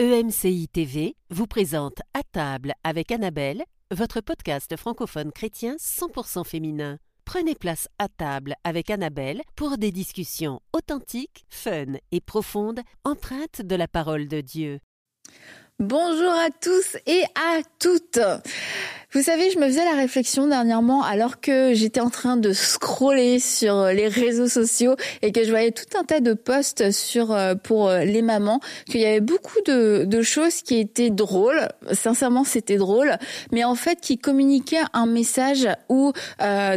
EMCI TV vous présente À table avec Annabelle, votre podcast francophone chrétien 100% féminin. Prenez place à table avec Annabelle pour des discussions authentiques, fun et profondes, empreintes de la parole de Dieu. Bonjour à tous et à toutes. Vous savez, je me faisais la réflexion dernièrement alors que j'étais en train de scroller sur les réseaux sociaux et que je voyais tout un tas de posts sur euh, pour euh, les mamans, qu'il y avait beaucoup de, de choses qui étaient drôles. Sincèrement, c'était drôle, mais en fait qui communiquaient un message où euh,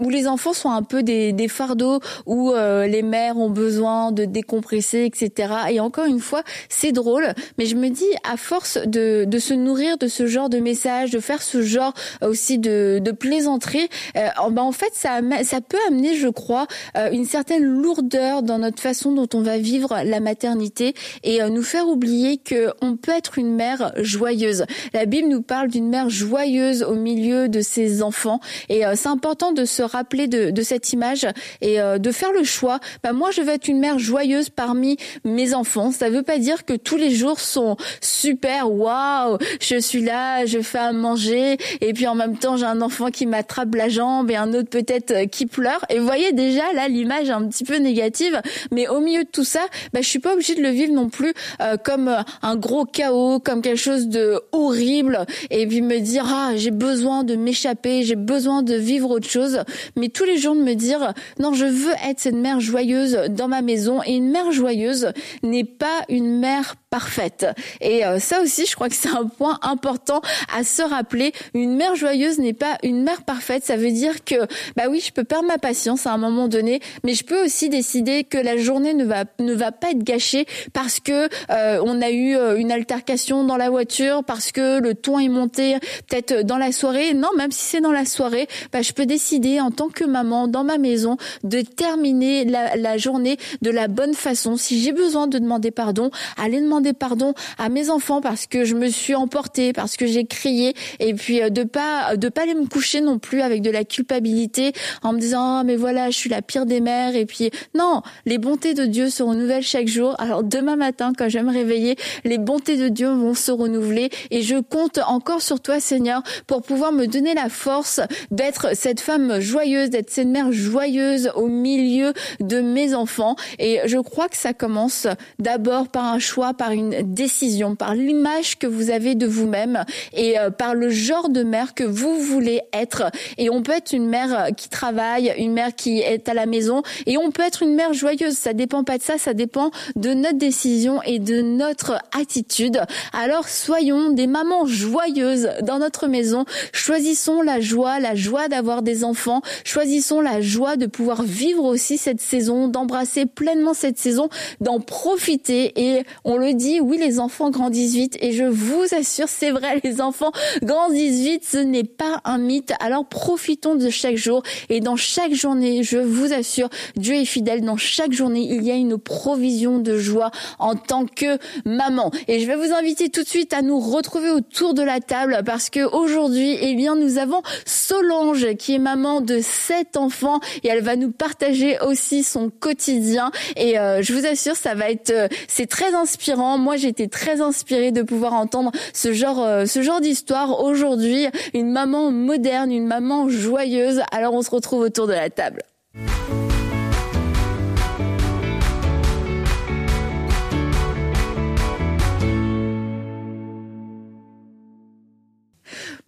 où les enfants sont un peu des, des fardeaux, où euh, les mères ont besoin de décompresser, etc. Et encore une fois, c'est drôle, mais je me dis à force de, de se nourrir de ce genre de messages, de faire ce genre aussi de, de plaisanterie, euh, ben en fait ça ça peut amener, je crois, euh, une certaine lourdeur dans notre façon dont on va vivre la maternité et euh, nous faire oublier que on peut être une mère joyeuse. La Bible nous parle d'une mère joyeuse au milieu de ses enfants et c'est important de se rappeler de, de cette image et de faire le choix. Ben moi je veux être une mère joyeuse parmi mes enfants. Ça veut pas dire que tous les jours sont super. Waouh, je suis là, je fais à manger, et puis en même temps j'ai un enfant qui m'attrape la jambe et un autre peut-être euh, qui pleure. Et vous voyez déjà là l'image un petit peu négative. Mais au milieu de tout ça bah, je suis pas obligée de le vivre non plus euh, comme euh, un gros chaos comme quelque chose de horrible. Et puis me dire ah j'ai besoin de m'échapper j'ai besoin de vivre autre chose. Mais tous les jours de me dire non je veux être cette mère joyeuse dans ma maison. Et une mère joyeuse n'est pas une mère parfaite et ça aussi je crois que c'est un point important à se rappeler une mère joyeuse n'est pas une mère parfaite. Ça veut dire que, bah oui, je peux perdre ma patience à un moment donné, mais je peux aussi décider que la journée ne va ne va pas être gâchée parce que euh, on a eu euh, une altercation dans la voiture, parce que le ton est monté peut-être dans la soirée. Non, même si c'est dans la soirée, bah, je peux décider en tant que maman dans ma maison de terminer la, la journée de la bonne façon. Si j'ai besoin de demander pardon, aller demander pardon à mes enfants parce que je me suis emportée, parce que j'ai crié et puis euh, de pas de pas aller me coucher non plus avec de la culpabilité en me disant oh, mais voilà je suis la pire des mères et puis non les bontés de Dieu se renouvellent chaque jour. Alors demain matin quand je vais me réveiller les bontés de Dieu vont se renouveler et je compte encore sur toi Seigneur pour pouvoir me donner la force d'être cette femme joyeuse d'être cette mère joyeuse au milieu de mes enfants. Et je crois que ça commence d'abord par un choix par une décision par l'image que vous avez de vous-même et euh, par le genre de mère que vous voulez être. Et on peut être une mère qui travaille, une mère qui est à la maison, et on peut être une mère joyeuse. Ça dépend pas de ça, ça dépend de notre décision et de notre attitude. Alors soyons des mamans joyeuses dans notre maison. Choisissons la joie, la joie d'avoir des enfants. Choisissons la joie de pouvoir vivre aussi cette saison, d'embrasser pleinement cette saison, d'en profiter. Et on le dit, oui, les enfants grandissent vite. Et je vous assure, c'est vrai, les enfants grandissent vite, ce n'est pas un mythe. Alors profitons de chaque jour et dans chaque journée, je vous assure, Dieu est fidèle. Dans chaque journée, il y a une provision de joie en tant que maman. Et je vais vous inviter tout de suite à nous retrouver autour de la table parce que aujourd'hui, eh bien, nous avons Solange qui est maman de sept enfants et elle va nous partager aussi son quotidien. Et euh, je vous assure, ça va être, euh, c'est très inspirant. Moi, été très inspirée de pouvoir entendre ce genre, euh, ce genre d'histoire aujourd'hui une maman moderne, une maman joyeuse. Alors on se retrouve autour de la table.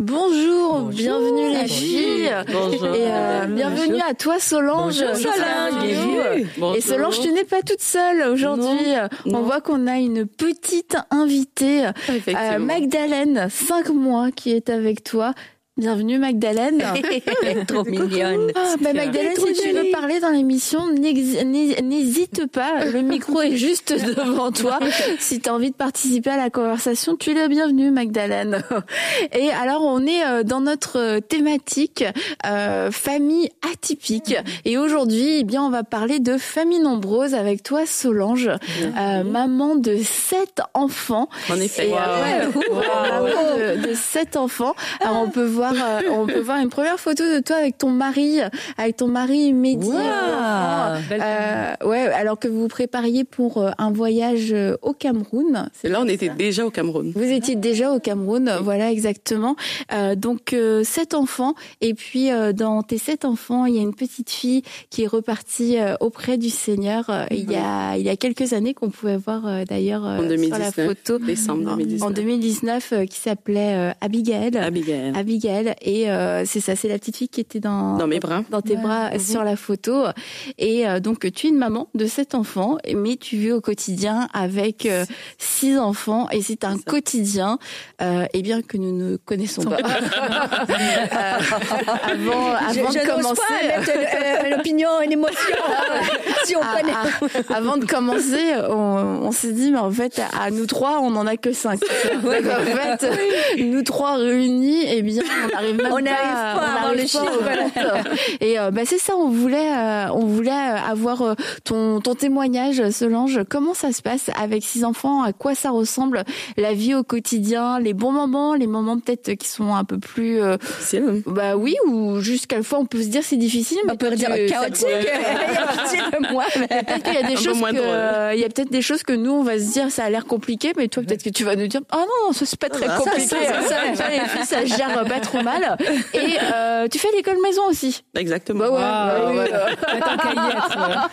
Bonjour, bienvenue les filles. Bonjour. Et euh, bienvenue à toi Solange. Bonjour Solange. Et Solange, tu n'es pas toute seule aujourd'hui. On voit qu'on a une petite invitée, euh, Magdalene, 5 mois, qui est avec toi. Bienvenue Magdalene. Trop mignonne. Ah, bah, Magdalene, si tu veux parler dans l'émission, n'hésite pas. Le micro est juste devant toi. Si tu as envie de participer à la conversation, tu es la bienvenue Magdalene. Et alors, on est euh, dans notre euh, thématique euh, famille atypique. Et aujourd'hui, eh bien, on va parler de famille nombreuse avec toi Solange, euh, maman de sept enfants. En effet. Et, wow. ouais, wow. de, de sept enfants. Alors, on peut voir voir, euh, on peut voir une première photo de toi avec ton mari, avec ton mari Mehdi. Wow, euh, ouais, alors que vous vous prépariez pour euh, un voyage au Cameroun. Là, on était déjà au Cameroun. Vous étiez déjà au Cameroun, voilà exactement. Euh, donc sept enfants, et puis dans tes sept enfants, il y a une petite fille qui est repartie auprès du Seigneur. Il y a il y a quelques années qu'on pouvait voir d'ailleurs sur la 2019, photo décembre en- 2019. en 2019 euh, qui s'appelait euh, Abigail. Abigail. Et euh, c'est ça, c'est la petite fille qui était dans Dans mes bras. dans tes bras euh, sur la photo. Et euh, donc tu es une maman de sept enfants, mais tu vis au quotidien avec euh, six enfants et c'est un quotidien, euh, eh bien que nous ne connaissons pas. Euh, avant Je, avant je de commencer. pas mettre euh, une opinion, une émotion, si on Ah, connaît. ah, avant de commencer, on, on s'est dit, mais en fait, à nous trois, on n'en a que cinq. Donc, en fait, nous trois réunis, eh bien, on n'arrive même On pas, pas à avoir le chiffre. compte. Et euh, bah, c'est ça, on voulait, euh, on voulait euh, avoir euh, ton, ton témoignage, Solange. Comment ça se passe avec six enfants? À quoi ça ressemble la vie au quotidien? Les bons moments, les moments peut-être qui sont un peu plus, euh, bah oui, ou jusqu'à fois on peut se dire c'est difficile. On mais peut toi, dire tu- chaotique. moi. Peut-être qu'il y a des Un choses que, il y a peut-être des choses que nous on va se dire ça a l'air compliqué, mais toi peut-être que tu vas nous dire ah non non ça c'est pas très va, ça, compliqué, ça, ça, ça, ça, les filles ça se gère pas trop mal. Et euh, tu fais l'école maison aussi. Exactement. Bah ouais. Bah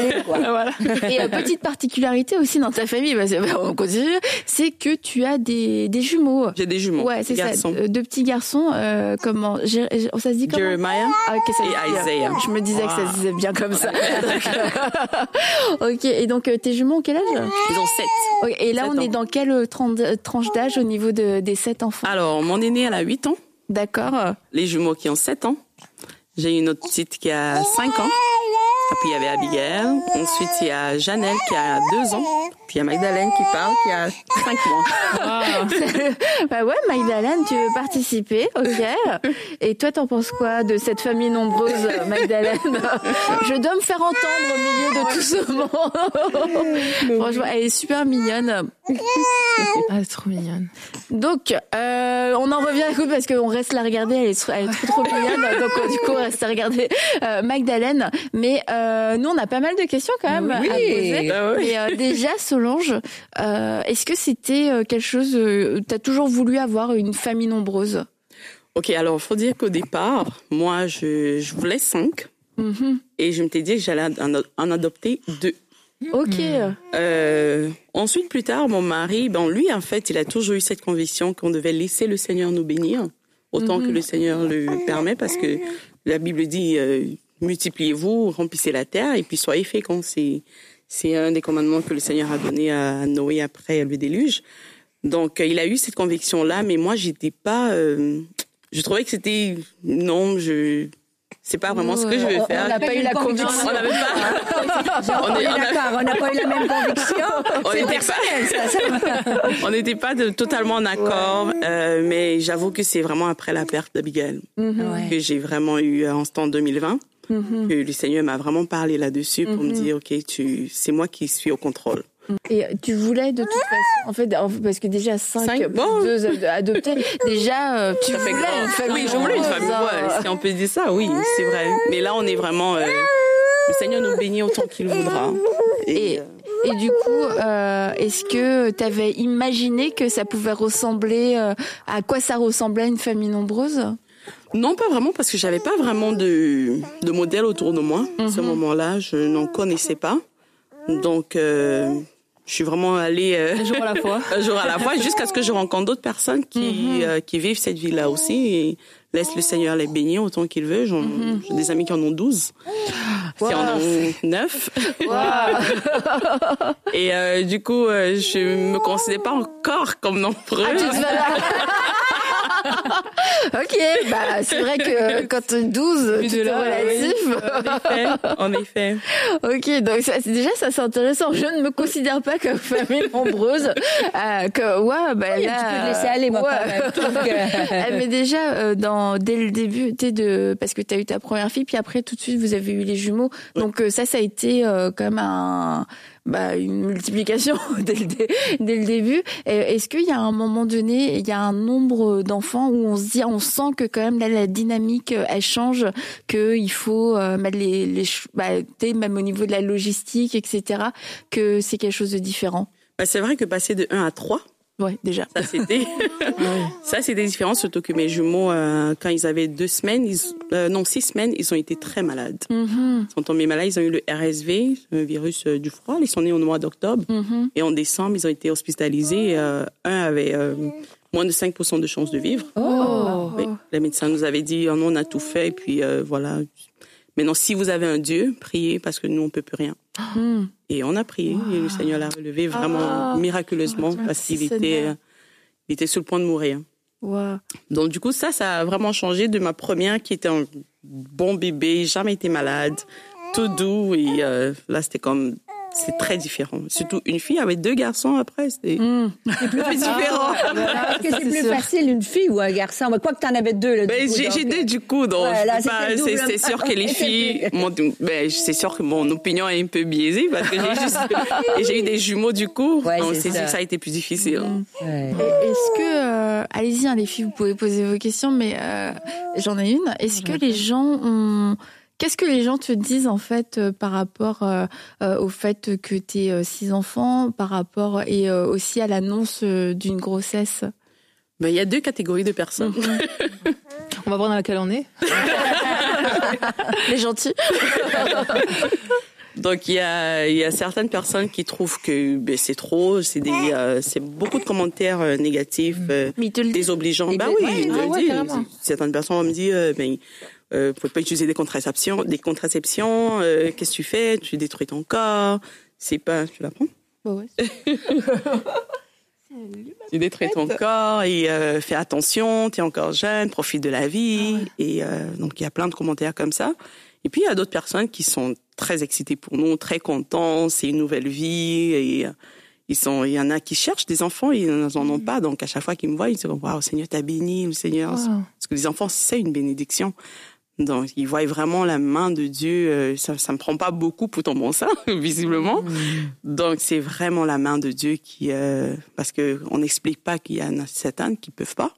euh, quoi. voilà. Et euh, petite particularité aussi dans ta famille, bah, c'est- bah, on continue, c'est que tu as des, des jumeaux. J'ai des jumeaux. Ouais, c'est ça. euh, Deux petits garçons. Euh, comment Jé- Ça se dit comment Jeremiah. Ah, ok, ça Et. Isaiah. Je me disais que ça se disait bien comme ça. ok, et donc tes jumeaux ont quel âge? Ils ont sept. Ok, Et là, on ans. est dans quelle tran- tranche d'âge au niveau de, des sept enfants? Alors, mon aîné, elle a 8 ans. D'accord. Les jumeaux qui ont 7 ans. J'ai une autre petite qui a 5 ans. Puis il y avait Abigail. Ensuite, il y a Janelle qui a 2 ans. Il y a Magdalene qui parle, qui a 5 mois. bah ouais, Magdalene, tu veux participer, ok. Et toi, t'en penses quoi de cette famille nombreuse, Magdalene Je dois me faire entendre au milieu de tout ce monde. Franchement, elle est super mignonne. Ah, c'est trop mignonne. Donc, euh, on en revient, écoute, parce qu'on reste la regarder, elle est, trop- elle est trop, trop mignonne. Donc, euh, du coup, on reste à regarder euh, Magdalene. Mais euh, nous, on a pas mal de questions quand même Oui. à poser. Ah oui. Et déjà, Solange, euh, est-ce que c'était euh, quelque chose, euh, t'as toujours voulu avoir une famille nombreuse? Ok, alors, faut dire qu'au départ, moi, je, je voulais 5. Mhm. Et je m'étais dit que j'allais en, en adopter 2. Ok. Euh, ensuite, plus tard, mon mari, ben lui, en fait, il a toujours eu cette conviction qu'on devait laisser le Seigneur nous bénir autant que le Seigneur le permet, parce que la Bible dit euh, multipliez-vous, remplissez la terre et puis soyez féconds. C'est c'est un des commandements que le Seigneur a donné à Noé après le déluge. Donc, euh, il a eu cette conviction-là, mais moi, j'étais pas. Euh, je trouvais que c'était non, je c'est pas vraiment ce que je veux faire. On n'a pas eu la conviction. On n'avait pas. On on n'a pas eu la même conviction. On n'était pas, on n'était pas totalement en accord, euh, mais j'avoue que c'est vraiment après la perte d'Abigail mhm. que j'ai vraiment eu euh, en ce temps 2020. Mm-hmm. Que le Seigneur m'a vraiment parlé là-dessus pour me mm-hmm. dire, OK, c'est moi qui suis au contrôle. Mm-hmm. Et euh, tu voulais de toute façon, en fait, parce que déjà 5 bon. deux adoptés, déjà tu ça voulais fait une. Oui, je voulais une famille. Si on peut dire ça, oui, c'est vrai. Mais là, on est vraiment. Euh, le Seigneur nous bénit autant qu'il voudra. Et, et, du coup, est-ce que tu avais imaginé que ça pouvait ressembler à quoi ça ressemblait une famille nombreuse? Non, pas vraiment, parce que j'avais pas vraiment de, de modèle autour de moi. À ce moment-là, je n'en connaissais pas. Donc, euh, je suis vraiment allée euh, Un jour à la fois. un jour à la fois, jusqu'à ce que je rencontre d'autres personnes qui, euh, qui vivent cette vie-là aussi et laissent le Seigneur les bénir autant qu'il veut. J'en- J'ai des amis qui en ont 12, qui en ont 9. Et euh, du coup, euh, je me considère pas encore comme nombreuse. ok, bah c'est vrai que quand t'es 12, Vu tout de là, relatif. en effet. Ok, donc ça, déjà ça c'est intéressant. Je ne me considère pas comme famille nombreuse. Euh, que ouais, bah Oui, là, tu peux te laisser aller, moi, ouais. quand même. Que- Eh, mais déjà euh, dans dès le début, t'es de parce que t'as eu ta première fille, puis après tout de suite vous avez eu les jumeaux. Donc euh, ça, ça a été euh, quand même un bah, une multiplication dès le, dès le début. Est-ce qu'il y a un moment donné, il y a un nombre d'enfants où on se dit, on sent que quand même là, la dynamique, euh, elle change, qu'il faut euh, les, les bah, même au niveau de la logistique, etc., que c'est quelque chose de différent? Bah, c'est vrai que passer de 1 à 3, Ouais, déjà. ça c'était. Ça c'était différent surtout que mes jumeaux euh, quand ils avaient deux semaines ils, euh, non six semaines ils ont été très malades. Mhm, ils sont tombés malades ils ont eu le RSV un virus euh, du froid. Ils sont nés au mois d'octobre. Mhm. et en décembre ils ont été hospitalisés un avait moins de 5% de chances de vivre. Oh. oui, les médecins nous avaient dit oh non, on a tout fait. Et puis voilà maintenant si vous avez un Dieu priez parce que nous on peut plus rien Mhm. et on a prié et le Seigneur l'a relevé vraiment Ah. miraculeusement Merci, parce qu'il était euh, il était sur le point de mourir Wow. donc du coup ça, ça a vraiment changé de ma première qui était un bon bébé, jamais été malade, tout doux et euh, là c'était comme c'est très différent. Surtout une fille avec deux garçons après, un peu différent. Est-ce que c'est C'est plus sûr. facile une fille ou un garçon? Mais quoi que t'en avais deux, Ben, coup, j'ai donc, j'ai euh, deux du coup, donc Ouais, c'était c'est c'est sûr que les filles, mon, ben, c'est sûr que mon opinion est un peu biaisée parce que j'ai juste et j'ai eu des jumeaux du coup, Ouais, donc c'est c'est sûr ça. que ça a été plus difficile. ouais. Et Est-ce que, euh, allez-y, hein, les filles, vous pouvez poser vos questions, mais euh, j'en ai une. Est-ce que les gens ont, qu'est-ce que les gens te disent en fait euh, par rapport euh, euh, au fait que tu aies six enfants, par rapport et euh, aussi à l'annonce euh, d'une grossesse? Ben, il y a deux catégories de personnes. On va voir dans laquelle on est. Les gentils. Donc il y a, il y a certaines personnes qui trouvent que ben, c'est trop, c'est des, euh, c'est beaucoup de commentaires euh, négatifs, euh, Mais ils te le disent. désobligeants. Ben oui, ouais, ils ah le ouais, disent. carrément. Certaines personnes vont me dire, euh, ben, euh, pouvez pas utiliser des contraceptions, des contraceptions. euh, Qu'est-ce que tu fais? Tu détruis ton corps. C'est pas, tu la prends Bah ouais. Tu détruis ton corps et euh, fais attention. Tu es encore jeune, profite de la vie. Et euh, donc il y a plein de commentaires comme ça. Et puis il y a d'autres personnes qui sont très excitées pour nous, très contents. C'est une nouvelle vie et euh, ils sont. Il y en a qui cherchent des enfants, ils n'en ont pas. Donc à chaque fois qu'ils me voient, ils se disent waouh, Seigneur, t'as béni, le Seigneur. Wow. Parce que les enfants, c'est une bénédiction. Donc, ils voient vraiment la main de Dieu. euh, Ça, ça me prend pas beaucoup pour ton bon sein, visiblement. Donc, c'est vraiment la main de Dieu qui, euh, parce que on n'explique pas qu'il y en a certaines qui peuvent pas.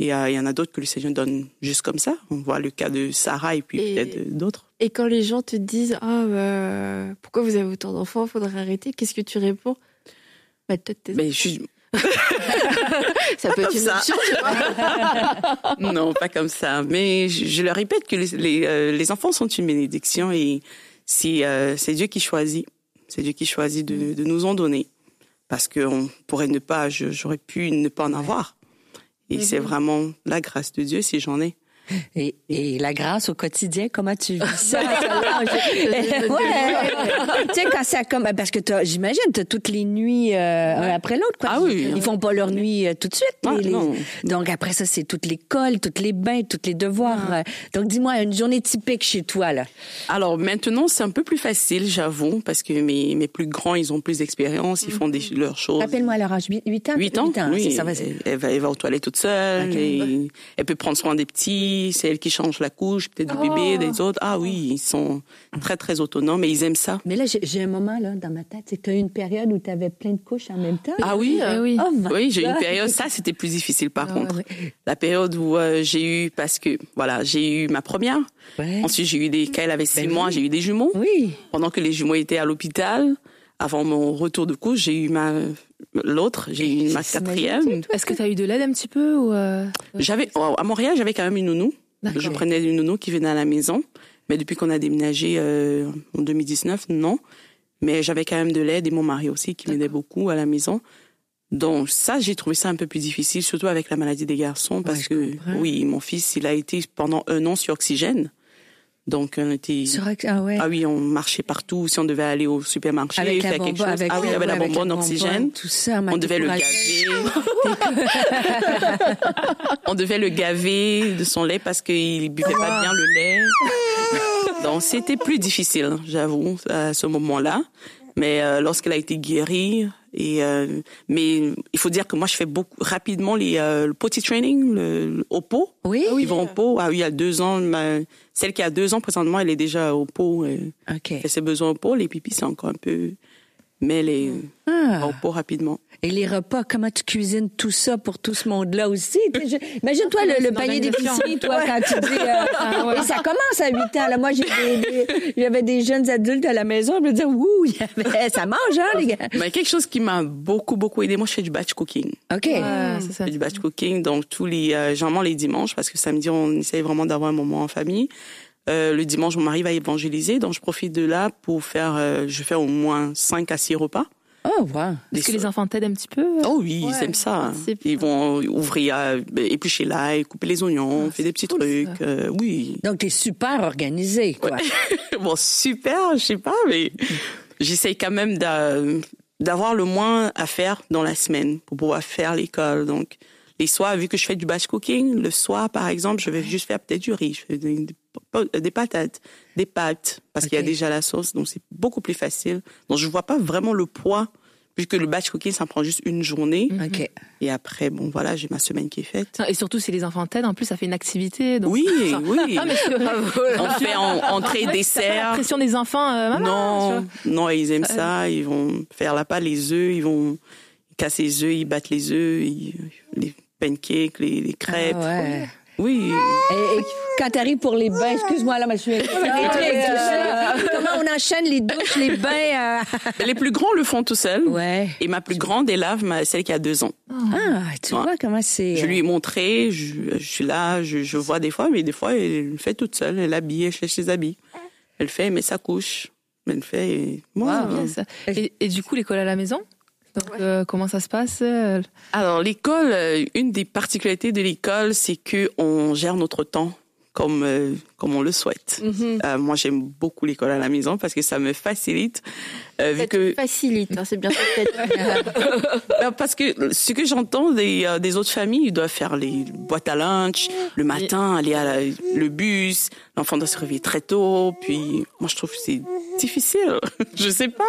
Et euh, il y en a d'autres que le Seigneur donne juste comme ça. On voit le cas de Sarah et puis peut-être d'autres. Et quand les gens te disent ah bah, pourquoi vous avez autant d'enfants, faudrait arrêter, qu'est-ce que tu réponds? Bah peut-être tes- Mais je suis, ça peut être comme une ça. option. tu vois. non, pas comme ça. Mais je, je leur répète que les, les, euh, les enfants sont une bénédiction et c'est euh, c'est Dieu qui choisit. C'est Dieu qui choisit de, de nous en donner. Parce qu'on pourrait ne pas, j'aurais pu ne pas en avoir. Et c'est vraiment la grâce de Dieu si j'en ai. Et, et la grâce au quotidien, comment tu vis ça? Ouais. tu sais, quand ça comme, parce que j'imagine, t'as toutes les nuits, euh, un après l'autre. Ah oui. Ils font pas leur nuit euh, tout de suite. Ah, les-. Donc après ça, c'est toute l'école, toutes les bains, tous les devoirs. euh. Donc dis-moi, une journée typique chez toi, là? Alors maintenant, c'est un peu plus facile, j'avoue, parce que mes, mes plus grands, ils ont plus d'expérience, ils font des, leurs choses. Rappelle-moi leur âge, 8, ans? 8 ans, oui. ça, elle, va, elle va aux toilettes toute seule. Et elle peut prendre soin des petits. C'est elle qui change la couche, peut-être du bébé, des autres. Ah oui, ils sont très, très autonomes et ils aiment ça. Mais là, j'ai un moment, là, dans ma tête, c'est que t'as eu une période où t'avais plein de couches en même temps. Ah oui, Eh oui. Oh oui, j'ai eu une période. Ça, c'était plus difficile par Ah, contre. ouais. La période où euh, j'ai eu, parce que voilà, j'ai eu ma première. Ouais. Ensuite, j'ai eu des, quand elle avait six Ben mois, oui. j'ai eu des jumeaux. Oui. Pendant que les jumeaux étaient à l'hôpital, avant mon retour de couche, j'ai eu ma l'autre, j'ai eu ma quatrième. Est-ce que tu as eu de l'aide un petit peu ou euh, J'avais oh, à Montréal, j'avais quand même une nounou. D'accord. Je prenais une nounou qui venait à la maison, mais depuis qu'on a déménagé euh, en 2019, non. Mais j'avais quand même de l'aide et mon mari aussi qui m'aidait beaucoup à la maison. Donc ça, j'ai trouvé ça un peu plus difficile, surtout avec la maladie des garçons, parce que comprends. oui, mon fils, il a été pendant un an sur oxygène. Donc on était ah ouais. ah oui, on marchait partout. Si on devait aller au supermarché, avec faire la quelque chose, avec, ah oui, il y avait la ouais, avec bonbonne oxygène. tout ça. m'a On devait le gaver. on devait le gaver de son lait parce qu'il buvait pas bien le lait. Donc c'était plus difficile, j'avoue, à ce moment-là. Mais euh, lorsqu'elle a été guérie, et euh, mais il faut dire que moi je fais beaucoup rapidement les euh, le potty training, le, le- au pot. Oui. Ils vont au pot. Ah oui, il y a deux ans, ma- celle qui a deux ans présentement, elle est déjà au pot. euh, OK. fait ses besoins au pot. Les pipis, c'est encore un peu met les Ah. au pot rapidement. Et les repas, comment tu cuisines tout ça pour tout ce monde-là aussi? Je- Imagine-toi le, le panier d'épicerie, toi, quand tu dis... euh, Ah, ouais. Et ça commence à 8 ans. Là, moi, j'ai des- des- j'avais des, jeunes adultes à la maison. Je me disais, ouh, y avait- ça mange, hein, les gars? Mais quelque chose qui m'a beaucoup beaucoup aidé, moi je fais du batch cooking. OK. Ouais, c'est ça. Je fais du batch cooking donc tous les euh, généralement les dimanches parce que samedi on essaye vraiment d'avoir un moment en famille. Euh, le dimanche mon mari va évangéliser donc je profite de là pour faire euh, je fais au moins 5 à 6 repas. Oh, wow. Est-ce que les enfants t'aident un petit peu Oh oui, Ouais, ils aiment ça. Ils vont ouvrir, euh, éplucher l'ail, couper les oignons, Ah, faire des petits cool, trucs. euh, oui. Donc, t'es super organisé, quoi. bon, super, je sais pas, mais j'essaye quand même d'a- d'avoir le moins à faire dans la semaine pour pouvoir faire l'école. Donc, les soirs, vu que je fais du batch cooking, le soir, par exemple, je vais juste faire peut-être du riz, je fais des, patates, des pâtes, parce qu'il y a déjà la sauce, donc c'est beaucoup plus facile. Donc, je vois pas vraiment le poids, puisque le batch cooking, ça prend juste une journée. OK. Et après, bon, voilà, j'ai ma semaine qui est faite. Et surtout, si les enfants t'aident, en plus, ça fait une activité. Donc... Oui, oui. Ah, mais On fait en, entrée, dessert. la pression des enfants, euh, maman, Non, non, ils aiment ça. Ils vont faire la pâte, les œufs, ils vont casser les œufs, ils battent les œufs, ils- les pancakes, les, les crêpes. Ah ouais. Oui. Et, et quand t'arrives pour les bains, excuse-moi, là, mais je suis... Comment on enchaîne les douches, les bains? euh, Les plus grands le font tout seuls. Ouais. Et ma plus grande élève, celle qui a deux ans. Ah, tu Ouais. vois comment c'est... Je lui ai montré, je, je suis là, je, je vois des fois, mais des fois, elle le fait toute seule. Elle habille, elle cherche ses habits. Elle fait, elle met sa couche. Elle le fait, et moi. Bien, ça. Et, et du coup, l'école à la maison? Donc, euh, comment ça se passe euh, Alors, l'école, euh, une des particularités de l'école, c'est que on gère notre temps comme euh, comme on le souhaite. Euh, moi, j'aime beaucoup l'école à la maison parce que ça me facilite. euh, vu Ça que te facilite, hein, c'est bien ça. Euh, parce que ce que j'entends des euh, des autres familles, ils doivent faire les boîtes à lunch le matin, aller à la- le bus. L'enfant doit se réveiller très tôt. Puis moi, je trouve que c'est difficile. je sais pas.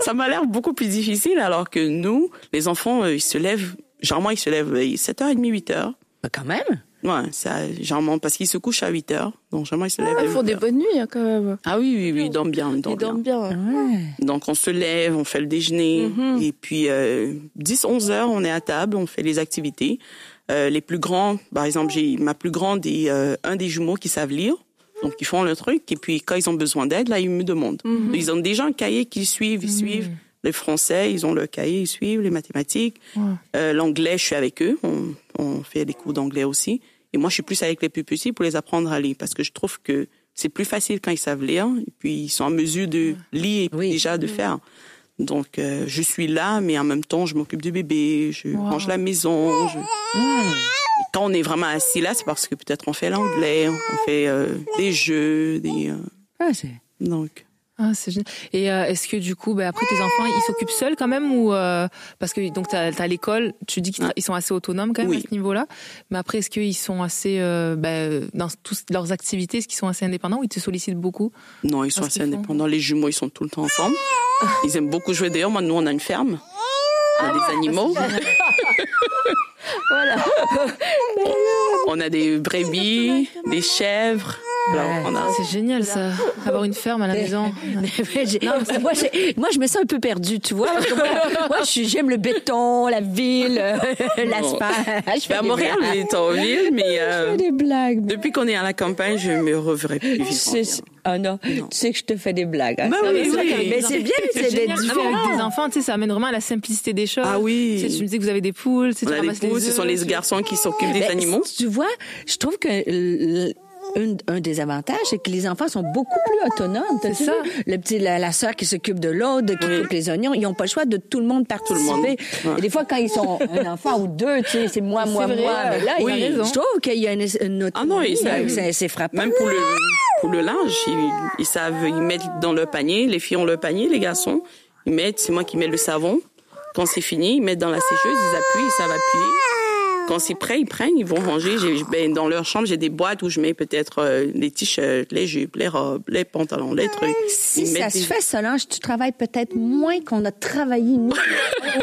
Ça m'a l'air beaucoup plus difficile alors que nous, les enfants, euh, ils se lèvent. Généralement, ils se lèvent euh, 7h30, 8h. Ben, Quand même. Ouais, ça, généralement, parce qu'ils se couchent à 8 heures. Donc, généralement, ils se lèvent à Ils font 8 des heures. bonnes nuits hein, quand même. Ah oui, oui, oui, ils dorment bien, ils dorment Ils dorment bien. bien. Ouais. Donc, on se lève, on fait le déjeuner. Et puis, euh, 10, 11 heures, on est à table, on fait les activités. Euh, les plus grands, par exemple, j'ai ma plus grande et euh, un des jumeaux qui savent lire. Donc, ils font le truc. Et puis, quand ils ont besoin d'aide, là, ils me demandent. Ils ont déjà un cahier qu'ils suivent, ils suivent. Les Français, ils ont le cahier, ils suivent. Les mathématiques. Euh, L'anglais, je suis avec eux. On, on fait des cours d'anglais aussi. Et moi, je suis plus avec les plus petits pour les apprendre à lire parce que je trouve que c'est plus facile quand ils savent lire et puis ils sont en mesure de lire et Oui. déjà de faire. Donc, euh, je suis là, mais en même temps, je m'occupe du bébé, je range la maison. je- Quand on est vraiment assis là, c'est parce que peut-être on fait l'anglais, on fait euh, des jeux, des. euh, Ah, c'est... donc. Ah, c'est génial. Et euh, est-ce que du coup, bah, après tes enfants, ils s'occupent seuls quand même ou euh, parce que donc t'as as, l'école, tu dis qu'ils ils sont assez autonomes quand même Oui. à ce niveau-là. Mais après, est-ce qu'ils sont assez euh, bah, dans toutes leurs activités, est-ce qu'ils sont assez indépendants ou ils te sollicitent beaucoup? Non, ils sont Ah, assez indépendants. Les jumeaux, ils sont tout le temps ensemble. Ils aiment beaucoup jouer. D'ailleurs, moi, nous, on a une ferme. On a des animaux. Voilà. On a des brebis, des chèvres. C'est génial ça, avoir une ferme à la maison. Moi, moi, je me sens un peu perdue, tu vois. Parce que moi, j'aime le béton, la ville, euh, l'asphalte. Je fais à des Montréal, on blagues. est en ville, mais Je euh, fais des blagues. depuis qu'on est à la campagne, je me reverrai plus vivre. Ah non, tu sais que je te fais des blagues. hein. Oui, mais c'est- oui. Mais c'est bien, c'est d'être Ah, mais avec différent. des enfants, tu sais, ça amène vraiment à la simplicité des choses. Ah oui. Tu, sais, tu me dis que vous avez des poules, tu sais, On tu a des ramasses les poules, ce sont les garçons qui s'occupent des Ben, animaux. Tu vois, je trouve que un, des avantages, c'est que les enfants sont beaucoup plus autonomes. C'est vu? ça. Le petit, la, la sœur qui s'occupe de l'autre, qui Oui. coupe les oignons, ils n'ont pas le choix de tout le monde participer. le monde. Ouais. Et des fois, quand ils sont un enfant ou deux, tu sais, c'est moi, moi, vrai, moi. Mais là, Oui. il y a raison. je trouve qu'il y a une, une Ah non, c'est- c'est frappant. Même pour le, pour le linge, ils, ils savent, ils mettent dans le panier. Les filles ont le panier, les garçons. Ils mettent, c'est moi qui mets le savon. Quand c'est fini, ils mettent dans la sécheuse, ils appuient, ils savent appuyer. Quand c'est prêt, ils prennent, ils vont ranger. Ben, dans leur chambre, j'ai des boîtes où je mets peut-être euh, les t-shirts, les jupes, les robes, les pantalons, les trucs. Si Ils ça se des- fait, Solange, tu travailles peut-être moins qu'on a travaillé nous.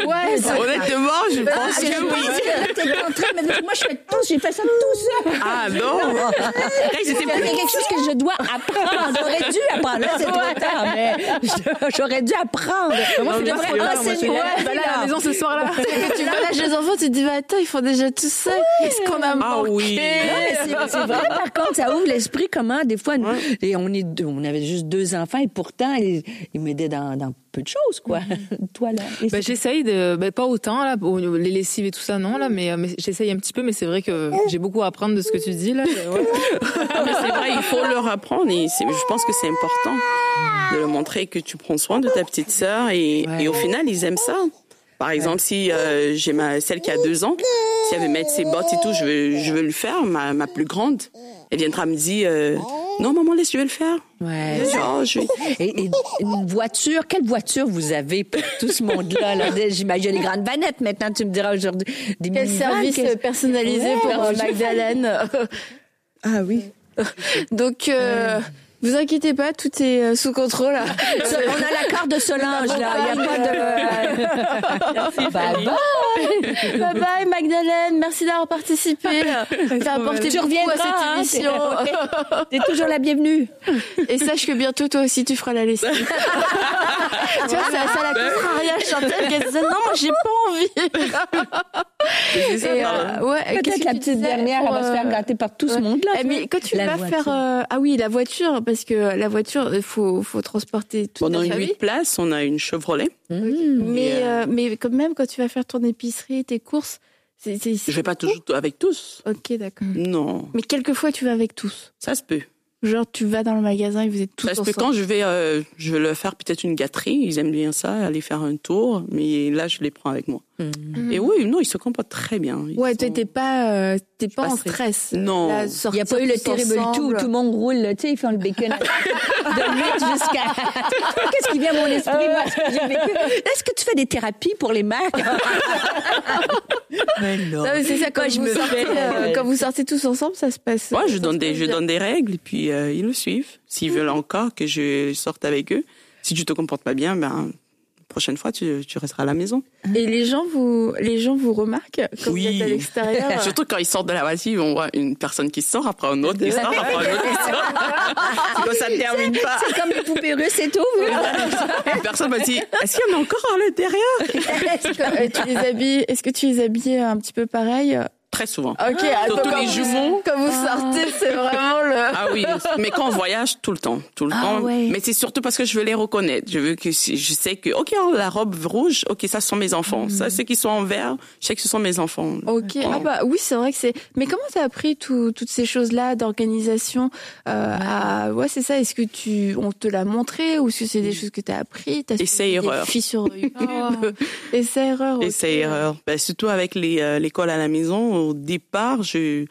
Ouais, c'est- Honnêtement, je pense Ah, que oui. En train moi, je fais tout, j'ai fait ça tout seul. Ah non! Plus- quelque chose que je dois apprendre. J'aurais dû apprendre. Là, c'est trop tard, mais je- j'aurais dû apprendre. Moi, je devrais enseigner. là. Bah là, à la maison ce soir-là. tu lâches les enfants, tu te dis, bah attends, ils font déjà tout ça. Qu'est-ce qu'on a Ah oui. C'est- vrai, par contre, ça ouvre l'esprit comment, des fois, et on, est deux- on avait juste deux enfants et pourtant, ils, ils m'aidaient dans, dans peu de choses, quoi. Toi, là. C'est- j'essaye de, bah, pas autant là, niveau- les lessives et tout ça non là, mais, euh, mais j'essaye un petit peu, mais c'est vrai que j'ai beaucoup à apprendre de ce que tu dis là. Ouais. C'est vrai, il faut leur apprendre et je pense que c'est important de leur montrer que tu prends soin de ta petite sœur et, Ouais. et au final, ils aiment ça. Par exemple, si euh, j'ai ma celle qui a deux ans, si elle veut mettre ses bottes et tout, je veux, je veux le faire. Ma, ma plus grande, elle viendra me dire euh, non maman laisse, je vais le faire. Ouais. Genre, je vais- Et, et une voiture, quelle voiture vous avez pour tout ce monde-là? Là? J'imagine les grandes vanettes maintenant, tu me diras aujourd'hui. Des Quel service personnalisé Ouais, pour Magdalene. Ah oui. Donc, euh, vous inquiétez pas, tout est euh, sous contrôle. là. On a la carte de Solange, là. Il n'y a pas de... Bye bye. bye bye Magdalene, merci d'avoir participé. T'as apporté Tu beaucoup à hein, cette émission. T'es toujours la bienvenue. Et sache que bientôt toi aussi tu feras la lessive. tu vois, ça, ça la contraria Chantal non, moi j'ai pas envie. Et, euh, ouais, Peut-être que la petite dernière, pour, elle va se euh, faire gâter par tout ce monde-là. Eh, mais quand tu La vas voiture. faire euh, ah oui la voiture parce que la voiture il faut faut transporter toute Pendant la une famille. huit places, on a une Chevrolet. Mais Et, euh, euh, mais quand même quand tu vas faire ton épicerie tes courses c'est c'est Je vais pas toujours avec tous. ok d'accord. Non, Mais quelquefois tu vas avec tous. ça se peut. Genre tu vas dans le magasin et vous êtes tous Parce que quand je vais, euh, je vais leur faire peut-être une gâterie, ils aiment bien ça, aller faire un tour, mais là, je les prends avec moi. Et oui, non, ils se comportent très bien. Ils Ouais, sont- toi t'es pas euh, t'es pas, pas en stress. Non. Il n'y a pas eu le terrible tout, ensemble. tout le monde roule, tu sais, ils font le bacon de 8 jusqu'à... Qu'est-ce qui vient à mon esprit, moi, ce que j'ai vécu? Est-ce que tu fais des thérapies pour les mères? Mais non. Non, mais c'est ça quand, je vous me fais, euh, quand vous sortez tous ensemble, ça se passe. Moi, je ça donne se des, je donne des règles, et puis euh, ils le suivent. S'ils veulent encore que je sorte avec eux, si tu te comportes pas bien, ben, la prochaine fois, tu, tu resteras à la maison. Et les gens vous les gens vous remarquent quand Oui. vous êtes à l'extérieur. Surtout quand ils sortent de la voiture, on voit une personne qui sort, après un autre qui sort, après un autre qui sort. Ça ne termine pas. C'est comme les poupées russes et tout. Une personne m'a dit, est-ce qu'il y en a encore à l'intérieur? Est-ce que euh, tu les habilles Est-ce que tu les habilles un petit peu pareil? Très souvent. Ok, Surtout attends, les quand jumeaux. Vous, quand vous sortez, c'est vraiment le. Ah oui, mais quand on voyage, tout le temps, tout le Ah temps. ouais. Mais c'est surtout parce que je veux les reconnaître. Je veux que si- je sais que ok, oh, la robe rouge, ok, ça ce sont mes enfants. Mm. Ça, ceux qui sont en vert, je sais que ce sont mes enfants. Ok. Ah bah oui, c'est vrai que c'est. Mais comment t'as appris tout- toutes ces choses-là d'organisation euh, à... Ouais, c'est ça. Est-ce que tu, on te l'a montré ou est-ce que c'est des choses que t'as appris? T'as suivi Essai, erreur. filles sur YouTube? Oh. Essai erreur. ok. Essai erreur. Ben, surtout avec les euh, l'école à la maison. Au départ, je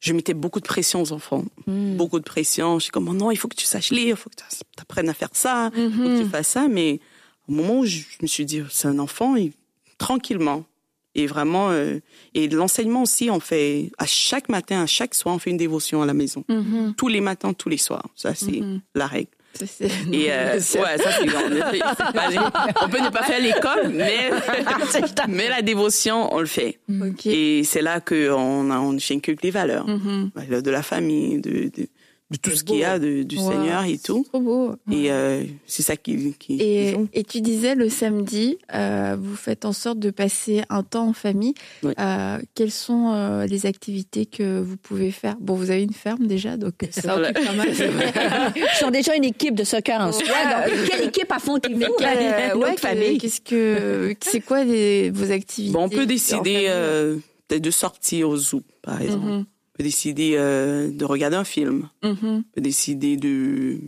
je mettais beaucoup de pression aux enfants, Hmm. beaucoup de pression. Je suis comme oh non, il faut que tu saches lire, il faut que tu apprennes à faire ça, il faut que tu Mhm. fasses ça. Mais au moment où je, me suis dit c'est un enfant, il- tranquillement. Et vraiment, euh, et l'enseignement aussi, on fait à chaque matin, à chaque soir, on fait une dévotion à la maison. Mhm. Tous les matins, tous les soirs. Ça, c'est Mhm. la règle. Et euh, ouais, ça c'est On peut ne pas faire l'école, mais mais la dévotion, on le fait. Et c'est là que on inculque les valeurs. Mhm. Valeurs de la famille, de de, de tout ce qu'il y a de, du Wow, Seigneur et c'est tout. Trop beau. Et euh, c'est ça qui qui. Et, tu disais le samedi, euh, vous faites en sorte de passer un temps en famille. Oui. Euh, quelles sont euh, les activités que vous pouvez faire? Bon, vous avez une ferme déjà, donc ça Voilà. occupe pas mal. Ils sont déjà une équipe de soccer en soi. Donc, quelle équipe affrontez-vous? Euh, Une ouais, famille. Qu'est-ce que c'est quoi les, vos activités Bon, on peut décider euh, peut-être de sortir au zoo, par exemple. Mhm. On peut décider euh, de regarder un film. On peut décider de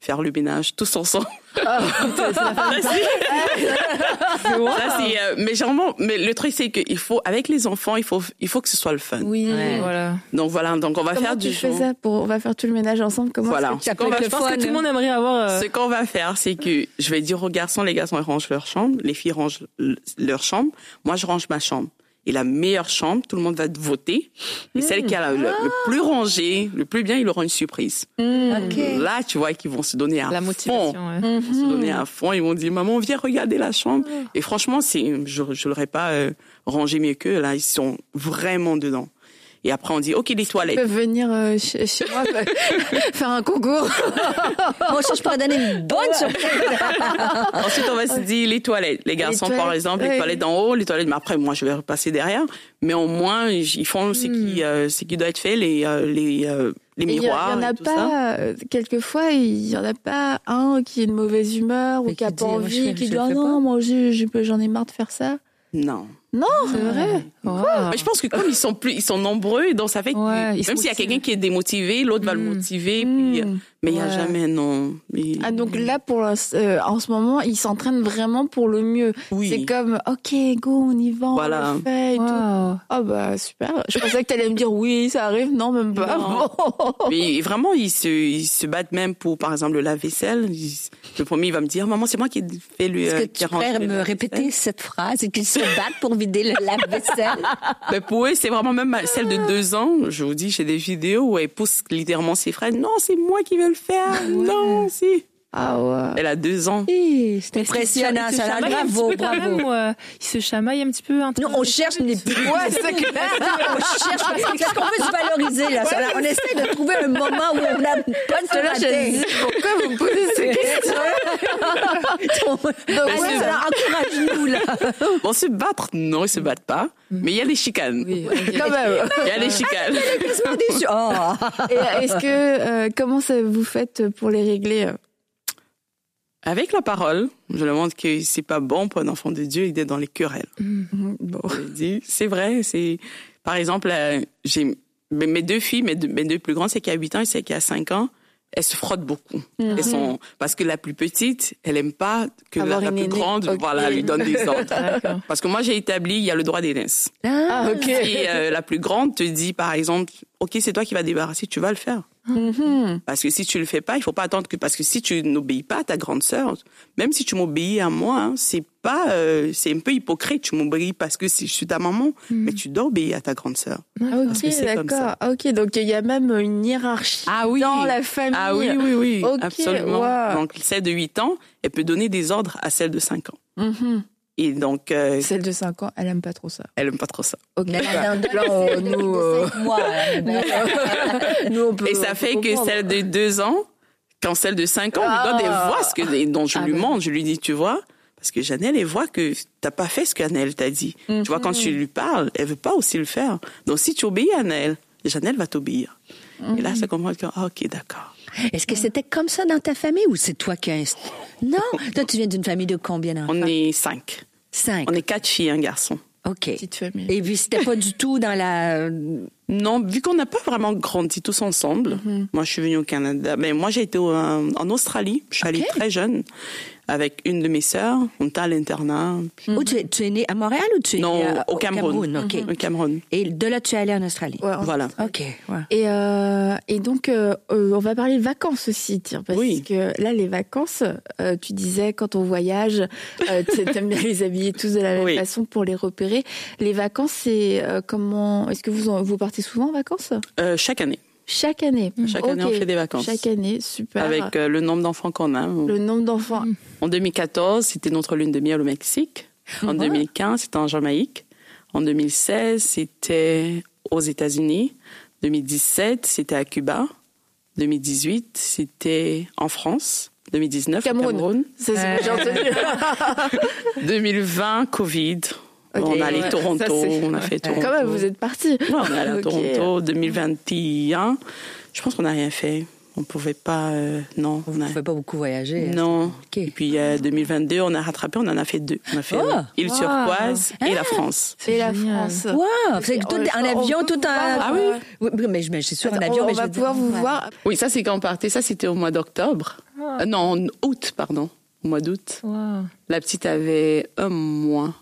faire le ménage tous ensemble. Ah, Ça, c'est, euh, mais généralement, mais le truc c'est qu'il faut avec les enfants, il faut il faut que ce soit le fun. Oui. Ouais. Voilà. Donc voilà, donc on va Comment faire tu du fais jour. ça pour On va faire tout le ménage ensemble? Comment Voilà. ça Ça peut On va- être je le pense fun. Que tout le monde aimerait avoir. euh, Ce qu'on va faire, c'est que je vais dire aux garçons, les garçons ils rangent leur chambre, les filles rangent leur chambre, moi je range ma chambre. Et la meilleure chambre, tout le monde va voter. Et celle qui a le, le plus rangé, le plus bien, il aura une surprise. OK. Là, tu vois qu'ils vont se donner à La fond. motivation, ouais. Ils vont se donner à fond. Ils vont dire, maman, viens regarder la chambre. Et franchement, c'est, je, je l'aurais pas euh, rangé mieux qu'eux. Là, ils sont vraiment dedans. Et après, on dit, OK, les Ils toilettes. peuvent venir euh, chez, chez moi faire un concours? Aussi, je pourrais donner une bonne surprise. Ensuite, on va se dire les toilettes. Les garçons, par toilettes, exemple, les toilettes d'en haut, les toilettes, mais après, moi, je vais repasser derrière. Mais au moins, ils font ce qui, euh, ce qui doit être fait, les, euh, les, les Et Il y, miroirs. en a pas, euh, quelquefois, il y en a pas un qui est de mauvaise humeur ou qui a qui pas je envie, qui dit ah non, pas. moi j'en ai marre de faire ça. Non. Non, c'est vrai. Wow. Mais je pense que comme ils sont plus, ils sont nombreux, donc ça fait Ouais, même s'il y a quelqu'un qui est démotivé, l'autre va le Mm. motiver. Puis, euh, Mm. Mais il y a jamais non. Ah donc là pour euh, en ce moment ils s'entraînent vraiment pour le mieux. oui. C'est comme ok go on y va, Voilà. on le fait et tout. Wow. Ah bah super. Je pensais que t'allais me dire oui ça arrive non même pas. Non. Mais vraiment, ils se, ils se battent même pour, par exemple, le lave-vaisselle. Ils- Le premier, il va me dire, maman, c'est moi qui fais le. Est-ce euh, que tu pourrais me répéter cette phrase et qu'ils se battent pour vider le lave-vaisselle? Mais pour eux, c'est vraiment même celle de deux ans. Je vous dis, j'ai des vidéos où elle pousse littéralement ses frères. Non, c'est moi qui vais le faire. Non, si. Ah ouais. Elle a deux ans. Hi, C'est impressionnant, se ça. petit Bravo, bravo. euh, Ils se chamaillent un petit peu. entre- Nous, on cherche les plus. Ouais, c'est clair. On cherche. Qu'est-ce qu'on veut se valoriser, là? On essaie de trouver un moment où on a pas de Là, je dis, pourquoi vous me posez ces questions? Donc, ouais, ça, encourage-nous, là. Bon, se battre, non, ils se battent pas. Mais il y a des chicanes. Oui. Quand même. Il y a des chicanes. Oh. Est-ce que euh, comment ça vous faites pour les régler? Avec la parole, je leur montre que c'est pas bon pour un enfant de Dieu d'être dans les querelles. Bon. Je dis, c'est vrai, c'est, par exemple, euh, j'ai, mes deux filles, mes deux, mes deux plus grandes, c'est qui a 8 ans et c'est qui a 5 ans, elles se frottent beaucoup. Elles sont, parce que la plus petite, elle aime pas que la, plus aînée. grande, voilà, lui donne des ordres. Parce que moi, j'ai établi, il y a le droit d'aînesse. Ah ok. Et euh, la plus grande te dit, par exemple, OK, c'est toi qui vas débarrasser, tu vas le faire. Mhm. Parce que si tu le fais pas, il faut pas attendre que parce que si tu n'obéis pas à ta grande sœur, même si tu m'obéis à moi, hein, c'est pas euh, c'est un peu hypocrite. Tu m'obéis parce que si je suis ta maman, mais tu dois obéir à ta grande sœur. Ah, ok c'est d'accord. Ok donc il y a même une hiérarchie Ah oui. dans la famille. Ah oui oui oui, absolument. wow. Donc celle de 8 ans, elle peut donner des ordres à celle de 5 ans. Mhm. Et donc euh, Celle de 5 ans elle aime pas trop ça. elle aime pas trop ça. Ok. Mais là, on- nous, euh, Moi, nous, on peut. Et ça on fait peut que celle de 2 ans, quand celle de 5 ans, lui donne des Ah. voix ce que, dont je Ah lui ben. montre. Je lui dis, tu vois, parce que Janelle, elle voit que t'as pas fait ce qu'Annelle t'a dit. Tu vois, quand tu lui parles, elle veut pas aussi le faire. Donc, si tu obéis à Annelle, Janelle va t'obéir. Et là, ça comprend que, ah, ok, d'accord. Est-ce que c'était comme ça dans ta famille ou c'est toi qui as... Non? Toi, tu viens d'une famille de combien d'enfants? On est cinq. Cinq. On est quatre filles, un garçon. OK. Petite famille. Et puis, c'était pas du tout dans la... Non, vu qu'on n'a pas vraiment grandi tous ensemble, moi je suis venue au Canada, mais moi j'ai été au- en, Australie, je suis allée très jeune avec une de mes sœurs, on était à l'internat, Où tu es, tu es né à Montréal ou tu es non, né à- au Cameroun, OK. au Cameroun. Et de là, tu es allé en Australie? Ouais, Voilà. OK. ouais. Et, euh, et donc, euh, euh, on va parler de vacances aussi, tiens, parce Oui. que là, les vacances, euh, tu disais, quand on voyage, euh, t'a- t'aimes bien les habiller tous de la même Oui. façon pour les repérer. Les vacances, c'est euh, comment Est-ce que vous en- vous partez souvent en vacances? Euh, chaque année, Chaque année. chaque année on fait des vacances. Chaque année, super. Avec euh, le nombre d'enfants qu'on a. le nombre d'enfants. En 2014, c'était notre lune de miel au Mexique. En Ah. 2015, c'était en Jamaïque. En 2016, c'était aux États-Unis. 2017, c'était à Cuba. 2018, c'était en France. 2019, au Cameroun. Cameroun. C'est ce que j'ai entendu. 2020, Covid. On a allé ouais, Toronto, on a fait Toronto. Quand même, vous êtes. Ouais, on est allé à. Toronto. 2021, je pense qu'on n'a rien fait. On pouvait pas, euh, non. Vous on ne a- pouvez pas beaucoup voyager. hein, non. Et puis euh, 2022, on a rattrapé, on en a fait deux. On a fait Oh! euh, île Wow. turquoise et la France. Et la. France. Wow! C'est tout On- on avion, tout en... voir, Ah oui? Oui, mais je, mais je suis sûre Attends, avion, on mais je va pouvoir dire- vous Ouais. voir. Oui, ça c'est quand on partait. Ça c'était au mois d'octobre. Euh, non, en août, pardon. Au mois d'août. Wow. La petite avait un mois.